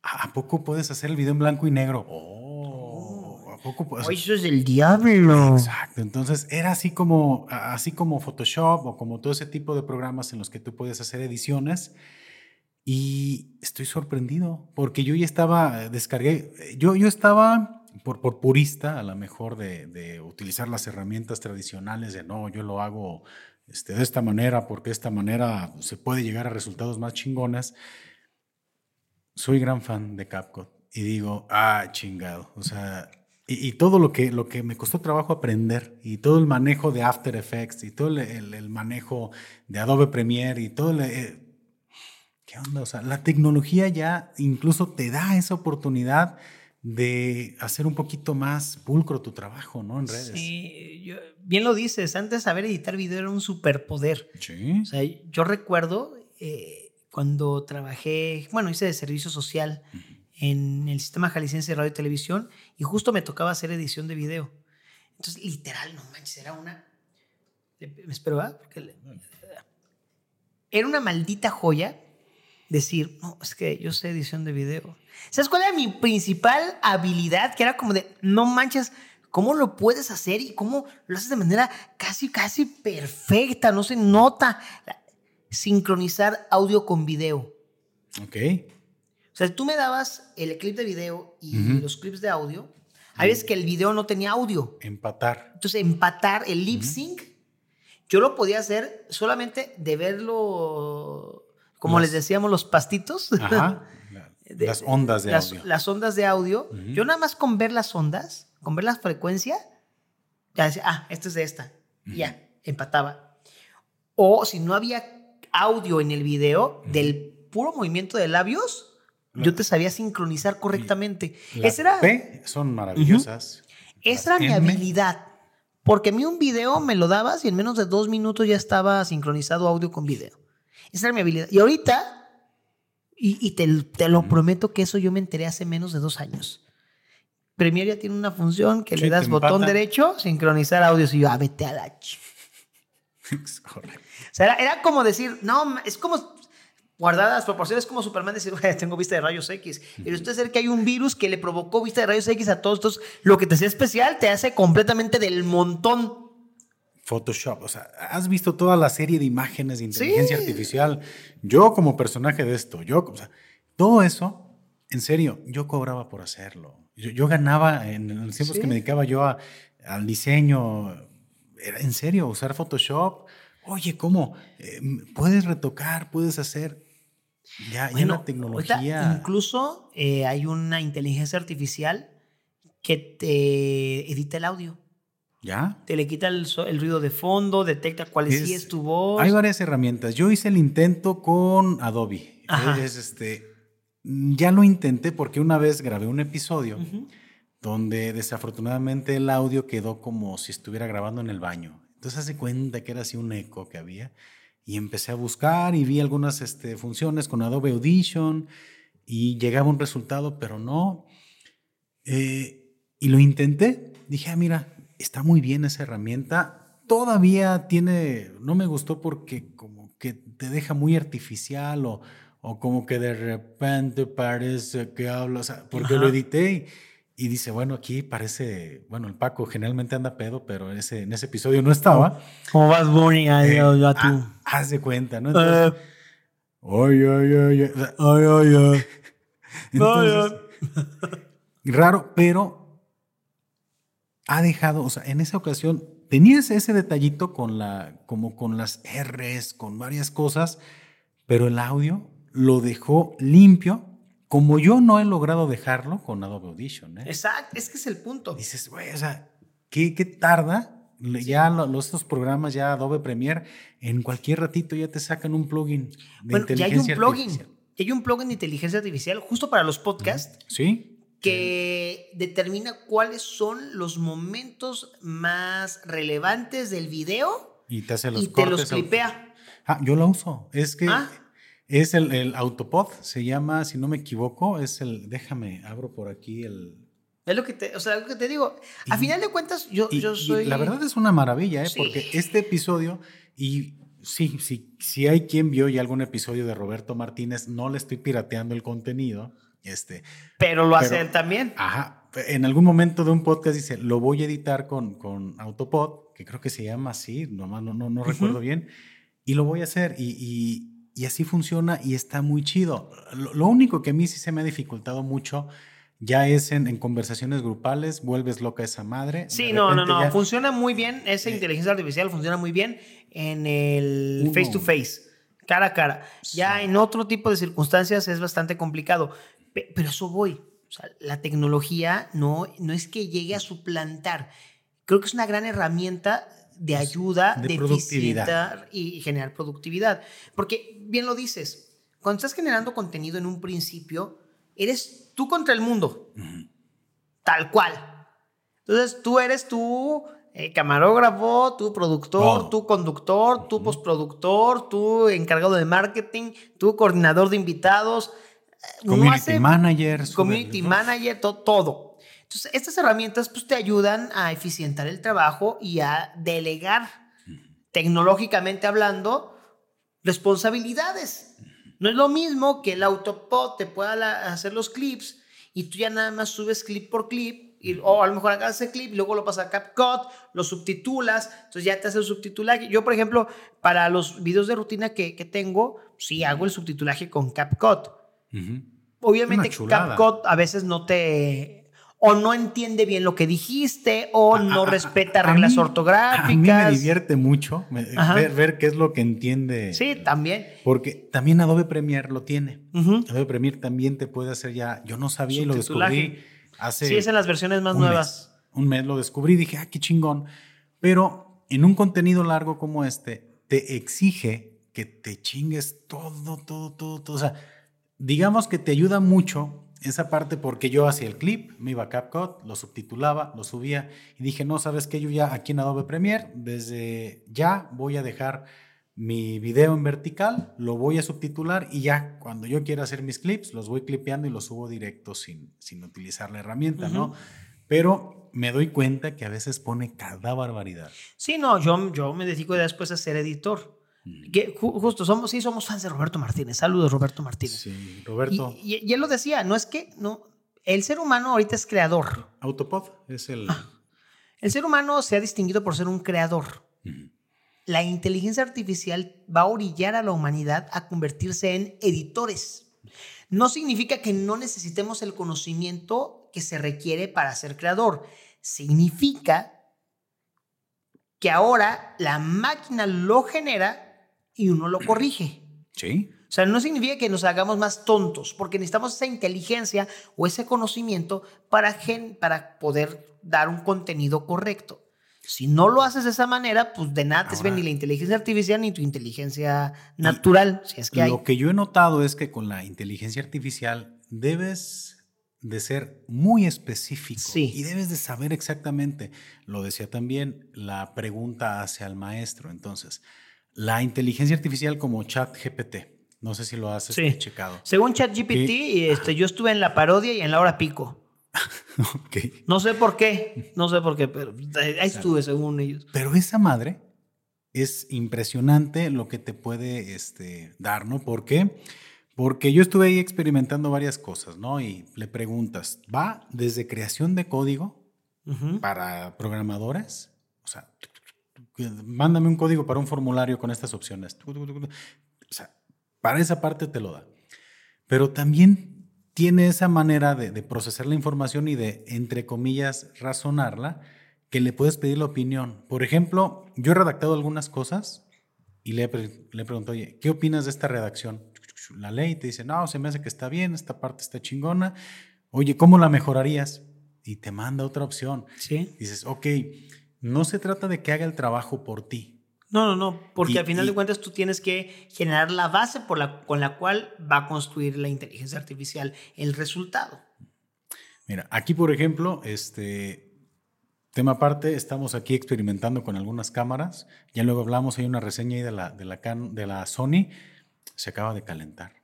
¿a poco puedes hacer el video en blanco y negro? Oh, ¿a poco puedes? Ay, eso es del diablo. Exacto, entonces era así como, así como Photoshop o como todo ese tipo de programas en los que tú puedes hacer ediciones. Y estoy sorprendido porque yo ya estaba, eh, descargué, eh, yo, yo estaba por, por purista a lo mejor de, de utilizar las herramientas tradicionales de no, yo lo hago este, de esta manera porque de esta manera se puede llegar a resultados más chingones. Soy gran fan de CapCut y digo, ah, chingado, o sea, y, y todo lo que, lo que me costó trabajo aprender y todo el manejo de After Effects y todo el, el- el manejo de Adobe Premiere y todo el... eh, ¿Qué onda? O sea, la tecnología ya incluso te da esa oportunidad de hacer un poquito más pulcro tu trabajo, ¿no? En redes. Sí, yo- bien lo dices, antes saber editar video era un superpoder. Sí. O sea, yo recuerdo eh, cuando trabajé, bueno, hice de servicio social en el sistema jalisciense de radio y televisión y justo me tocaba hacer edición de video. Entonces, literal, no manches, era una... Me espero, ¿ah? Porque era una maldita joya decir, no, es que yo sé edición de video. ¿Sabes cuál era mi principal habilidad? Que era como de, no manches, ¿cómo lo puedes hacer y cómo lo haces de manera casi, casi perfecta? No se nota. Sincronizar audio con video. Ok. O sea, tú me dabas el clip de video y Ujú. los clips de audio. Hay veces que el video no tenía audio. Empatar. Entonces, empatar el lip sync yo lo podía hacer solamente de verlo, como Las- les decíamos, los pastitos. Ajá. De- las ondas de las, audio. las ondas de audio. Ujú. Yo nada más con ver las ondas, con ver la frecuencia, ya decía, ah, esto es de esta. Y Ya, empataba. O si no había audio en el video, del puro movimiento de labios, yo te sabía sincronizar correctamente. Esa era, P son maravillosas. esa era Las mi M, habilidad. Porque a mí un video me lo dabas y en menos de dos minutos ya estaba sincronizado audio con video. Esa era mi habilidad. Y ahorita, y, y te, te lo prometo que eso yo me enteré hace menos de dos años. Premiere ya tiene una función que Sí, le das botón derecho, sincronizar audios y yo, ah, vete a la ch-". Correcto. O sea, era, era como decir, no, es como guardadas las proporciones, como Superman decir, "Güey, tengo vista de rayos X. Y resulta ser que hay un virus que le provocó vista de rayos X a todos estos. Lo que te hacía especial te hace completamente del montón. Photoshop, o sea, has visto toda la serie de imágenes de inteligencia Sí. artificial. Yo como personaje de esto, yo, o sea, todo eso, en serio, yo cobraba por hacerlo. Yo, yo ganaba en, los tiempos Sí. que me dedicaba yo a- al diseño, era en serio, usar Photoshop. Oye, ¿cómo? Eh, puedes retocar, puedes hacer. Ya, ya Bueno, la tecnología. incluso eh, hay una inteligencia artificial que te edita el audio. ¿Ya? Te le quita el, el ruido de fondo, detecta cuál sí Es- es tu voz. Hay varias herramientas. Yo hice el intento con Adobe. Ajá. Es este. Ya lo intenté porque una vez grabé un episodio Ujú. Donde desafortunadamente el audio quedó como si estuviera grabando en el baño. Entonces hace cuenta que era así un eco que había y empecé a buscar y vi algunas este, funciones con Adobe Audition y llegaba un resultado, pero no. Eh, y lo intenté. Dije, ah, mira, está muy bien esa herramienta. Todavía tiene, no me gustó porque como que te deja muy artificial o, o como que de repente parece que habla, o sea, porque lo edité y, y dice, bueno, aquí parece, bueno, el Paco generalmente anda pedo, pero ese, en ese episodio no estaba. ¿Cómo vas, Bonnie? Ay, Eh, ay, tú. haz de cuenta, ¿no? Entonces, Eh, Ay, ay, ay, ay. O sea, ay, ay, ay. entonces, raro, pero ha dejado, o sea, en esa ocasión tenías ese detallito con la, como con las R's, con varias cosas, pero el audio lo dejó limpio, como yo no he logrado dejarlo con Adobe Audition. ¿eh? Exacto, es que es el punto. Dices, güey, o sea, ¿qué, qué tarda? Ya lo- los, estos programas, ya Adobe Premiere, en cualquier ratito ya te sacan un plugin de Bueno, ya hay un inteligencia plugin. Ya hay un plugin de inteligencia artificial justo para los podcasts ¿Sí? que determina cuáles son los momentos más relevantes del video Y te hace los y te los clipea. Ah, yo lo uso. Es que Ah. Es el, el Autopod, se llama, si no me equivoco, es el, déjame, abro por aquí el... Es lo que te, o sea, lo que te digo. A Y- final de cuentas, yo, Y, yo soy. la verdad es una maravilla, ¿eh? Sí. porque este episodio, y sí, sí, si hay quien vio ya algún episodio de Roberto Martínez, no le estoy pirateando el contenido, este, Pero lo hace él también. Ajá. En algún momento de un podcast dice, lo voy a editar con, con Autopod, que creo que se llama así, nomás no, no, no recuerdo bien, y lo voy a hacer. Y, y- y así funciona y está muy chido. Lo, lo único que a mí sí se me ha dificultado mucho ya es en, en conversaciones grupales, vuelves loca esa madre. Sí, no, no, no. Funciona muy bien. Esa Eh. inteligencia artificial funciona muy bien en el Uno. face to face, cara a cara. Ya en otro tipo de circunstancias es bastante complicado. Pe- Pero eso voy. O sea, la tecnología no, no es que llegue a suplantar. Creo que es una gran herramienta de ayuda, de de, productividad. y generar productividad. Porque bien lo dices, cuando estás generando contenido en un principio, eres tú contra el mundo tal cual. Entonces tú eres tu eh, camarógrafo, tu productor, Todo. tu conductor, tu postproductor, tu encargado de marketing, tu coordinador de invitados. Eh, Community hace- manager. community manager, to- todo. Entonces, estas herramientas pues, te ayudan a eficientar el trabajo y a delegar, tecnológicamente hablando, responsabilidades. No es lo mismo que el autopod te pueda la- hacer los clips y tú ya nada más subes clip por clip, y, o a lo mejor hagas ese clip, y luego lo pasas a CapCut, lo subtitulas, entonces ya te hace el subtitulaje. Yo, por ejemplo, para los videos de rutina que, que tengo, sí hago el subtitulaje con CapCut. Obviamente. CapCut a veces no te... o no entiende bien lo que dijiste, o no respeta A reglas mí- ortográficas. A mí me divierte mucho me- ver, ver qué es lo que entiende. Sí, también. Porque también Adobe Premiere lo tiene. Adobe Premiere también te puede hacer ya. Yo no sabía y lo descubrí hace. Sí, es en las versiones más un nuevas. mes. Un mes lo descubrí y dije, ah, qué chingón. Pero en un contenido largo como este, te exige que te chingues todo, todo, todo, todo. O sea, digamos que te ayuda mucho esa parte porque yo hacía el clip, me iba a CapCut, lo subtitulaba, lo subía y dije, no, sabes que yo ya aquí en Adobe Premiere, desde ya voy a dejar mi video en vertical, lo voy a subtitular y ya cuando yo quiera hacer mis clips, los voy clipeando y los subo directo sin, sin utilizar la herramienta, ¿no? Pero me doy cuenta que a veces pone cada barbaridad. Sí, no, yo, yo me dedico después a ser editor. Que justo somos, sí, somos fans de Roberto Martínez. Saludos, Roberto Martínez. Sí, Roberto. Y, y- y él lo decía, no es que, no, el ser humano ahorita es creador. Autopod es el... El ser humano se ha distinguido por ser un creador. La inteligencia artificial va a orillar a la humanidad a convertirse en editores. No significa que no necesitemos el conocimiento que se requiere para ser creador. Significa que ahora la máquina lo genera y uno lo corrige. Sí. O sea, no significa que nos hagamos más tontos, porque necesitamos esa inteligencia o ese conocimiento para, gen- para poder dar un contenido correcto. Si no lo haces de esa manera, pues de nada te sirve ni la inteligencia artificial ni tu inteligencia natural, si es que hay. Lo que yo he notado es que con la inteligencia artificial debes de ser muy específico Sí. y debes de saber exactamente. Lo decía también la pregunta hacia el maestro. Entonces, la inteligencia artificial como chat GPT, no sé si lo has este, Sí. checado. Según ChatGPT, y, este, yo estuve en la parodia y en la hora pico. Ok. No sé por qué, no sé por qué, pero ahí estuve según ellos. Pero esa madre es impresionante lo que te puede este, dar, ¿no? ¿Por qué? Porque yo estuve ahí experimentando varias cosas, ¿no? Y le preguntas, ¿va desde creación de código para programadores? O sea, mándame un código para un formulario con estas opciones. O sea, para esa parte te lo da. Pero también tiene esa manera de, de procesar la información y de, entre comillas, razonarla, que le puedes pedir la opinión. Por ejemplo, yo he redactado algunas cosas y le, le pregunto, oye, ¿qué opinas de esta redacción? La ley te dice, no, se me hace que está bien, esta parte está chingona. Oye, ¿cómo la mejorarías? Y te manda otra opción. Sí. Dices, ok, no se trata de que haga el trabajo por ti. No, no, no, porque Y- al final y- de cuentas tú tienes que generar la base por la, con la cual va a construir la inteligencia artificial el resultado. Mira, aquí por ejemplo, este tema aparte, estamos aquí experimentando con algunas cámaras. Ya luego hablamos, hay una reseña ahí de la, de la, Can- de la Sony. Se acaba de calentar.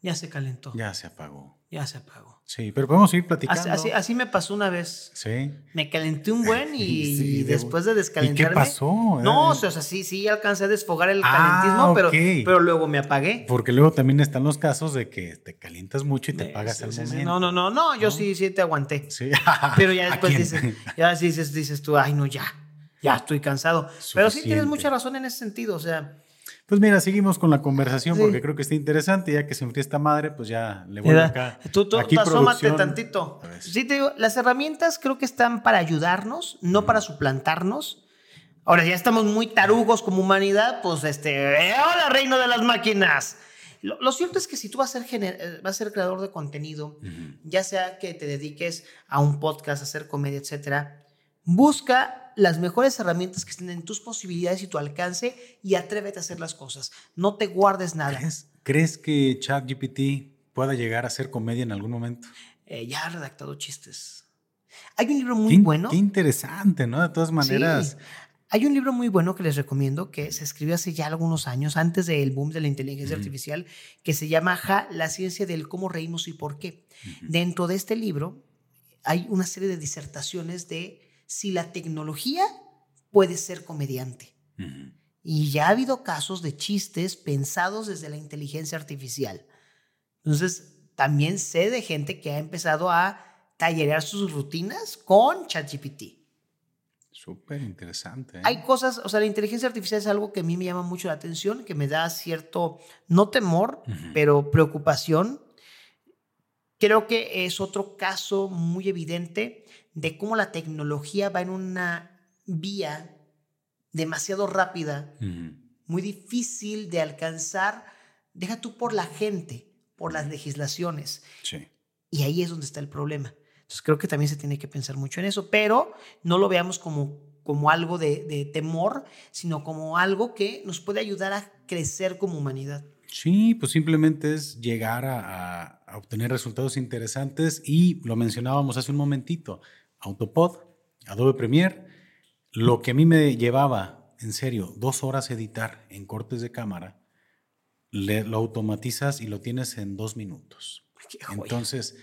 Ya se calentó, ya, Ya se apagó. se apagó. Sí, pero podemos ir platicando. Así, así, así me pasó una vez. Sí. Me calenté un buen y, Sí, después de ¿Y descalentarme... qué pasó? No, o sea, sí, sí alcancé a desfogar el Ah, calentismo, pero, luego me apagué. Porque luego también están los casos de que te calientas mucho y te apagas sí, al sí, sí. momento. No, no, no, no, yo ¿No? sí, sí te aguanté. Sí. Pero ya ¿A después dices, ya dices, dices tú, ay, no, ya, ya estoy cansado. Pero sí tienes mucha razón en ese sentido, o sea, Pues mira, seguimos con la conversación Sí. porque creo que está interesante. Ya que se enfría esta madre, pues ya le voy acá. Tú, tú, aquí asómate tantito. Sí, te digo, las herramientas creo que están para ayudarnos, no para suplantarnos. Ahora, ya estamos muy tarugos como humanidad, pues este, ¡eh, hola reino de las máquinas. Lo, lo cierto es que si tú vas a, ser gener- eh, vas a ser creador de contenido, Ujú. ya sea que te dediques a un podcast, a hacer comedia, etcétera, busca las mejores herramientas que estén en tus posibilidades y tu alcance y atrévete a hacer las cosas. No te guardes nada. ¿Crees, ¿Crees que ChatGPT pueda llegar a ser comedia en algún momento? Eh, ya ha redactado chistes. Hay un libro muy qué, bueno. Qué interesante, ¿no? De todas maneras. Sí. Hay un libro muy bueno que les recomiendo que se escribió hace ya algunos años, antes del boom de la inteligencia artificial, que se llama Ja, la ciencia del cómo reímos y por qué. Dentro de este libro hay una serie de disertaciones de si la tecnología puede ser comediante. Y ya ha habido casos de chistes pensados desde la inteligencia artificial. Entonces, también sé de gente que ha empezado a tallerear sus rutinas con ChatGPT. Súper interesante. ¿eh? Hay cosas, o sea, la inteligencia artificial es algo que a mí me llama mucho la atención, que me da cierto, no temor, pero preocupación, creo que es otro caso muy evidente de cómo la tecnología va en una vía demasiado rápida, muy difícil de alcanzar, deja tú por la gente, por las legislaciones. Sí. Y ahí es donde está el problema. Entonces creo que también se tiene que pensar mucho en eso, pero no lo veamos como, como algo de, de temor, sino como algo que nos puede ayudar a crecer como humanidad. Sí, pues simplemente es llegar a, a- a obtener resultados interesantes y lo mencionábamos hace un momentito, Autopod, Adobe Premiere, lo que a mí me llevaba, en serio, dos horas editar en cortes de cámara, le- lo automatizas y lo tienes en dos minutos. Entonces,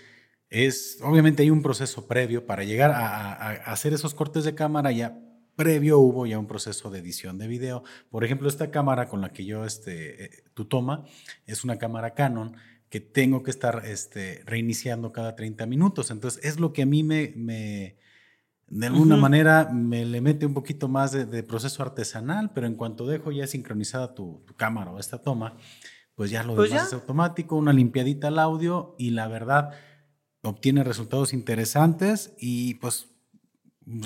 es, obviamente hay un proceso previo para llegar a, a- a hacer esos cortes de cámara, ya previo hubo ya un proceso de edición de video. Por ejemplo, esta cámara con la que yo, este, eh, tú toma, es una cámara Canon que tengo que estar este, reiniciando cada 30 minutos. Entonces, es lo que a mí me, me de alguna Ujú. manera, me le mete un poquito más de, de proceso artesanal, pero en cuanto dejo ya sincronizada tu, tu cámara o esta toma, pues ya lo Pues demás ya. es automático, una limpiadita al audio y la verdad obtiene resultados interesantes y pues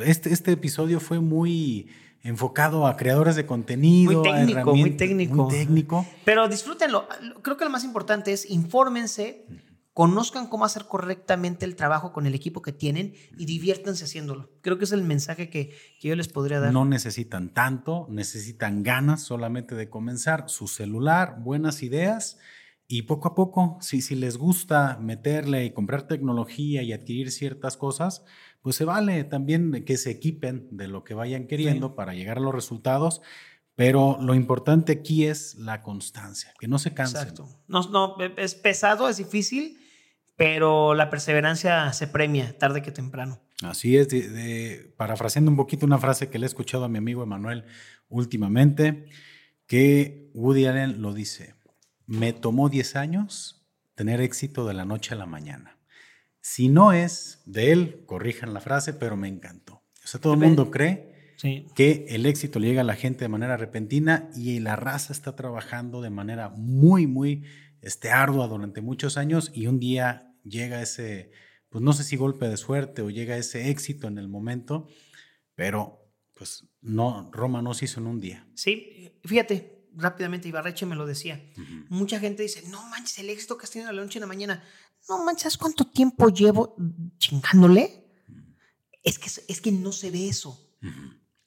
este, este episodio fue muy enfocado a creadores de contenido, Muy técnico, muy técnico. muy técnico. Pero disfrútenlo. Creo que lo más importante es infórmense, conozcan cómo hacer correctamente el trabajo con el equipo que tienen y diviértanse haciéndolo. Creo que es el mensaje que, que yo les podría dar. No necesitan tanto, necesitan ganas solamente de comenzar su celular, buenas ideas y poco a poco, si, si les gusta meterle y comprar tecnología y adquirir ciertas cosas, pues se vale también que se equipen de lo que vayan queriendo Sí. para llegar a los resultados, pero lo importante aquí es la constancia, que no se cansen. Exacto. No, no, es pesado, es difícil, pero la perseverancia se premia tarde que temprano. Así es, de- de- parafraseando un poquito una frase que le he escuchado a mi amigo Emanuel últimamente, que Woody Allen lo dice, me tomó 10 años tener éxito de la noche a la mañana. Si no es de él, corrijan la frase, pero me encantó. O sea, todo el mundo cree Sí. que el éxito le llega a la gente de manera repentina y la raza está trabajando de manera muy, muy este, ardua durante muchos años y un día llega ese, pues no sé si golpe de suerte o llega ese éxito en el momento, pero pues no, Roma no se hizo en un día. Sí, fíjate, rápidamente Ibarreche me lo decía. Mucha gente dice, no manches, el éxito que has tenido la noche a la mañana. No manches, ¿sabes cuánto tiempo llevo chingándole? Es que, es que no se ve eso.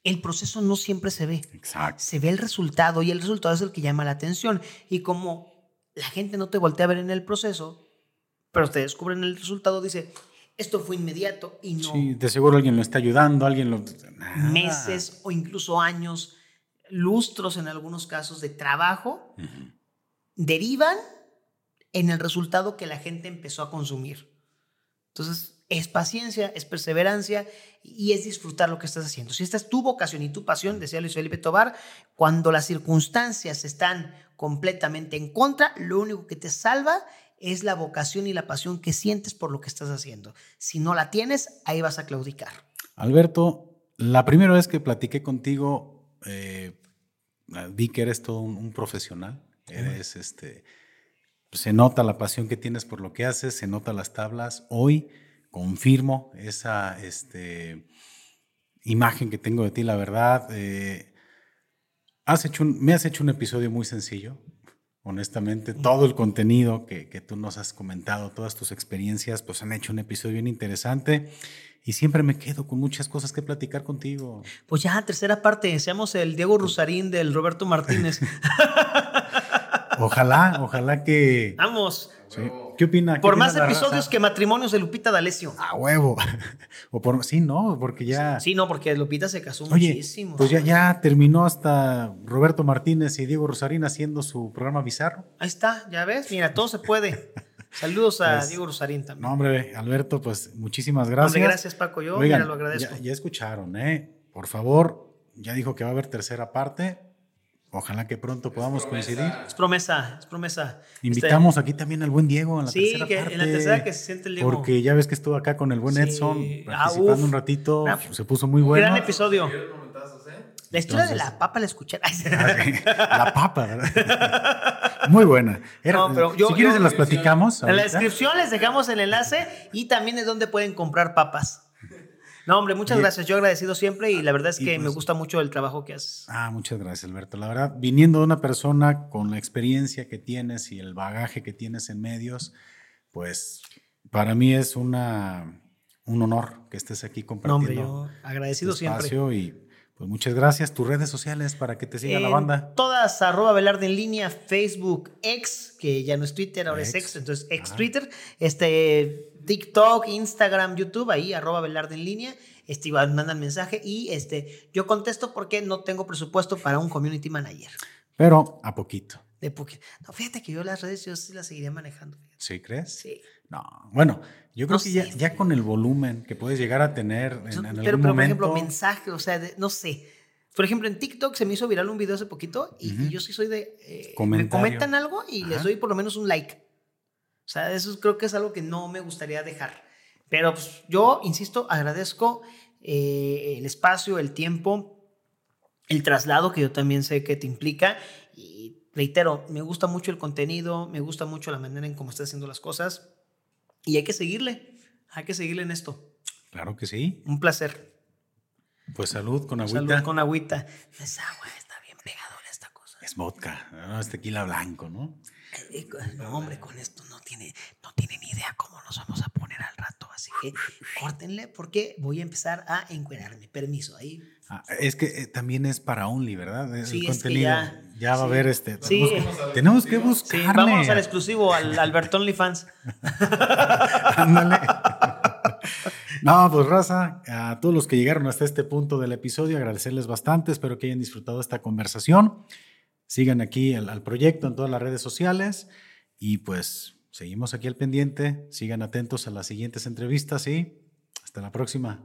El proceso no siempre se ve. Exacto. Se ve el resultado y el resultado es el que llama la atención. Y como la gente no te voltea a ver en el proceso, pero te descubren el resultado, dice, esto fue inmediato y no Sí, de seguro alguien lo está ayudando, alguien lo... Nada. meses o incluso años, lustros en algunos casos de trabajo, derivan en el resultado que la gente empezó a consumir. Entonces, es paciencia, es perseverancia y es disfrutar lo que estás haciendo. Si esta es tu vocación y tu pasión, decía Luis Felipe Tobar, cuando las circunstancias están completamente en contra, lo único que te salva es la vocación y la pasión que sientes por lo que estás haciendo. Si no la tienes, ahí vas a claudicar. Alberto, la primera vez que platiqué contigo, eh, vi que eres todo un, un profesional. Eres este. Se nota la pasión que tienes por lo que haces, se nota las tablas. Hoy confirmo esa este, imagen que tengo de ti, la verdad. eh, has hecho un- me has hecho un episodio muy sencillo, honestamente. Todo el contenido que, que tú nos has comentado, todas tus experiencias, pues han hecho un episodio bien interesante. Y siempre me quedo con muchas cosas que platicar contigo. Pues ya, tercera parte, seamos el Diego Rusarín del Roberto Martínez. Ojalá, ojalá que... Vamos, sí. ¿Qué opina? ¿Qué por opina más episodios raza? que matrimonios de Lupita D'Alessio. A huevo. o por... Sí, no, porque ya... Sí, no, porque Lupita se casó Oye, muchísimo. pues ya, ya terminó hasta Roberto Martínez y Diego Rosarín haciendo su programa bizarro. Ahí está, ya ves, mira, todo se puede. Saludos a Pues, Diego Rusarín también. No, hombre, Alberto, pues muchísimas gracias. Hombre, gracias, Paco. Yo Oigan, mira, lo agradezco. Ya, ya escucharon, ¿eh? Por favor, ya dijo que va a haber tercera parte. Ojalá que pronto podamos coincidir. Es promesa, es promesa. Invitamos aquí también al buen Diego en la Este, Sí, tercera que parte. en la tercera que se siente el Diego. Porque ya ves que estuvo acá con el buen Sí. Edson Ah, participando uf. un ratito. Se puso muy este, bueno. Gran episodio. La historia de la papa la escuché. la papa, ¿verdad? Muy buena. Era- No, pero yo- si quieres, yo- las platicamos. En la descripción les dejamos el enlace y también es donde pueden comprar papas. No, hombre, muchas gracias. Yo agradecido siempre y la verdad es que me pues- gusta mucho el trabajo que haces. Ah, muchas gracias, Alberto. La verdad, viniendo de una persona con la experiencia que tienes y el bagaje que tienes en medios, pues para mí es una, un honor que estés aquí No, hombre, compartiendo yo agradecido este siempre. espacio y pues muchas gracias. Tus redes sociales para que te siga la banda. Todas, arroba Velarde en línea, Facebook, X, que ya no es Twitter, ahora es X. X, entonces X Ajá. Twitter, este, TikTok, Instagram, YouTube, ahí, arroba Velarde en línea, este, mandan mensaje y este, yo contesto porque no tengo presupuesto para un community manager. Pero a poquito. De poqu- no, fíjate que yo las redes yo sí las seguiría manejando. ¿Sí crees? Sí. No, bueno, yo creo No que ya, ya con el volumen que puedes llegar a tener en, en pero, algún pero, por momento. ejemplo, mensaje, o sea, de- no sé. Por ejemplo, en TikTok se me hizo viral un video hace poquito y, y yo sí soy de... eh, me comentan algo y les doy por lo menos un like. O sea, eso creo que es algo que no me gustaría dejar. Pero pues, yo, insisto, agradezco eh, el espacio, el tiempo, el traslado que yo también sé que te implica. Y reitero, me gusta mucho el contenido, me gusta mucho la manera en cómo estás haciendo las cosas. Y hay que seguirle, hay que seguirle en esto. Claro que sí. Un placer. Pues salud con agüita. Salud con agüita. Esa agua está bien pegadora esta cosa. Es vodka, no es tequila blanco, ¿no? Eh, co- No, hombre, con esto no tiene, no tiene ni idea cómo nos vamos a poner al rato. Así que córtenle porque voy a empezar a encuerarme. Permiso, ahí. Ah, es que eh, también es para Only, ¿verdad? El Sí, es que contenido. ya- ya, va a sí. haber este. Sí. Tenemos, que, que Sí, vamos al exclusivo, al Albert OnlyFans. Ándale. No, pues raza, a todos los que llegaron hasta este punto del episodio, agradecerles bastante. Espero que hayan disfrutado esta conversación. Sigan aquí al, al proyecto en todas las redes sociales y pues seguimos aquí al pendiente. Sigan atentos a las siguientes entrevistas y hasta la próxima.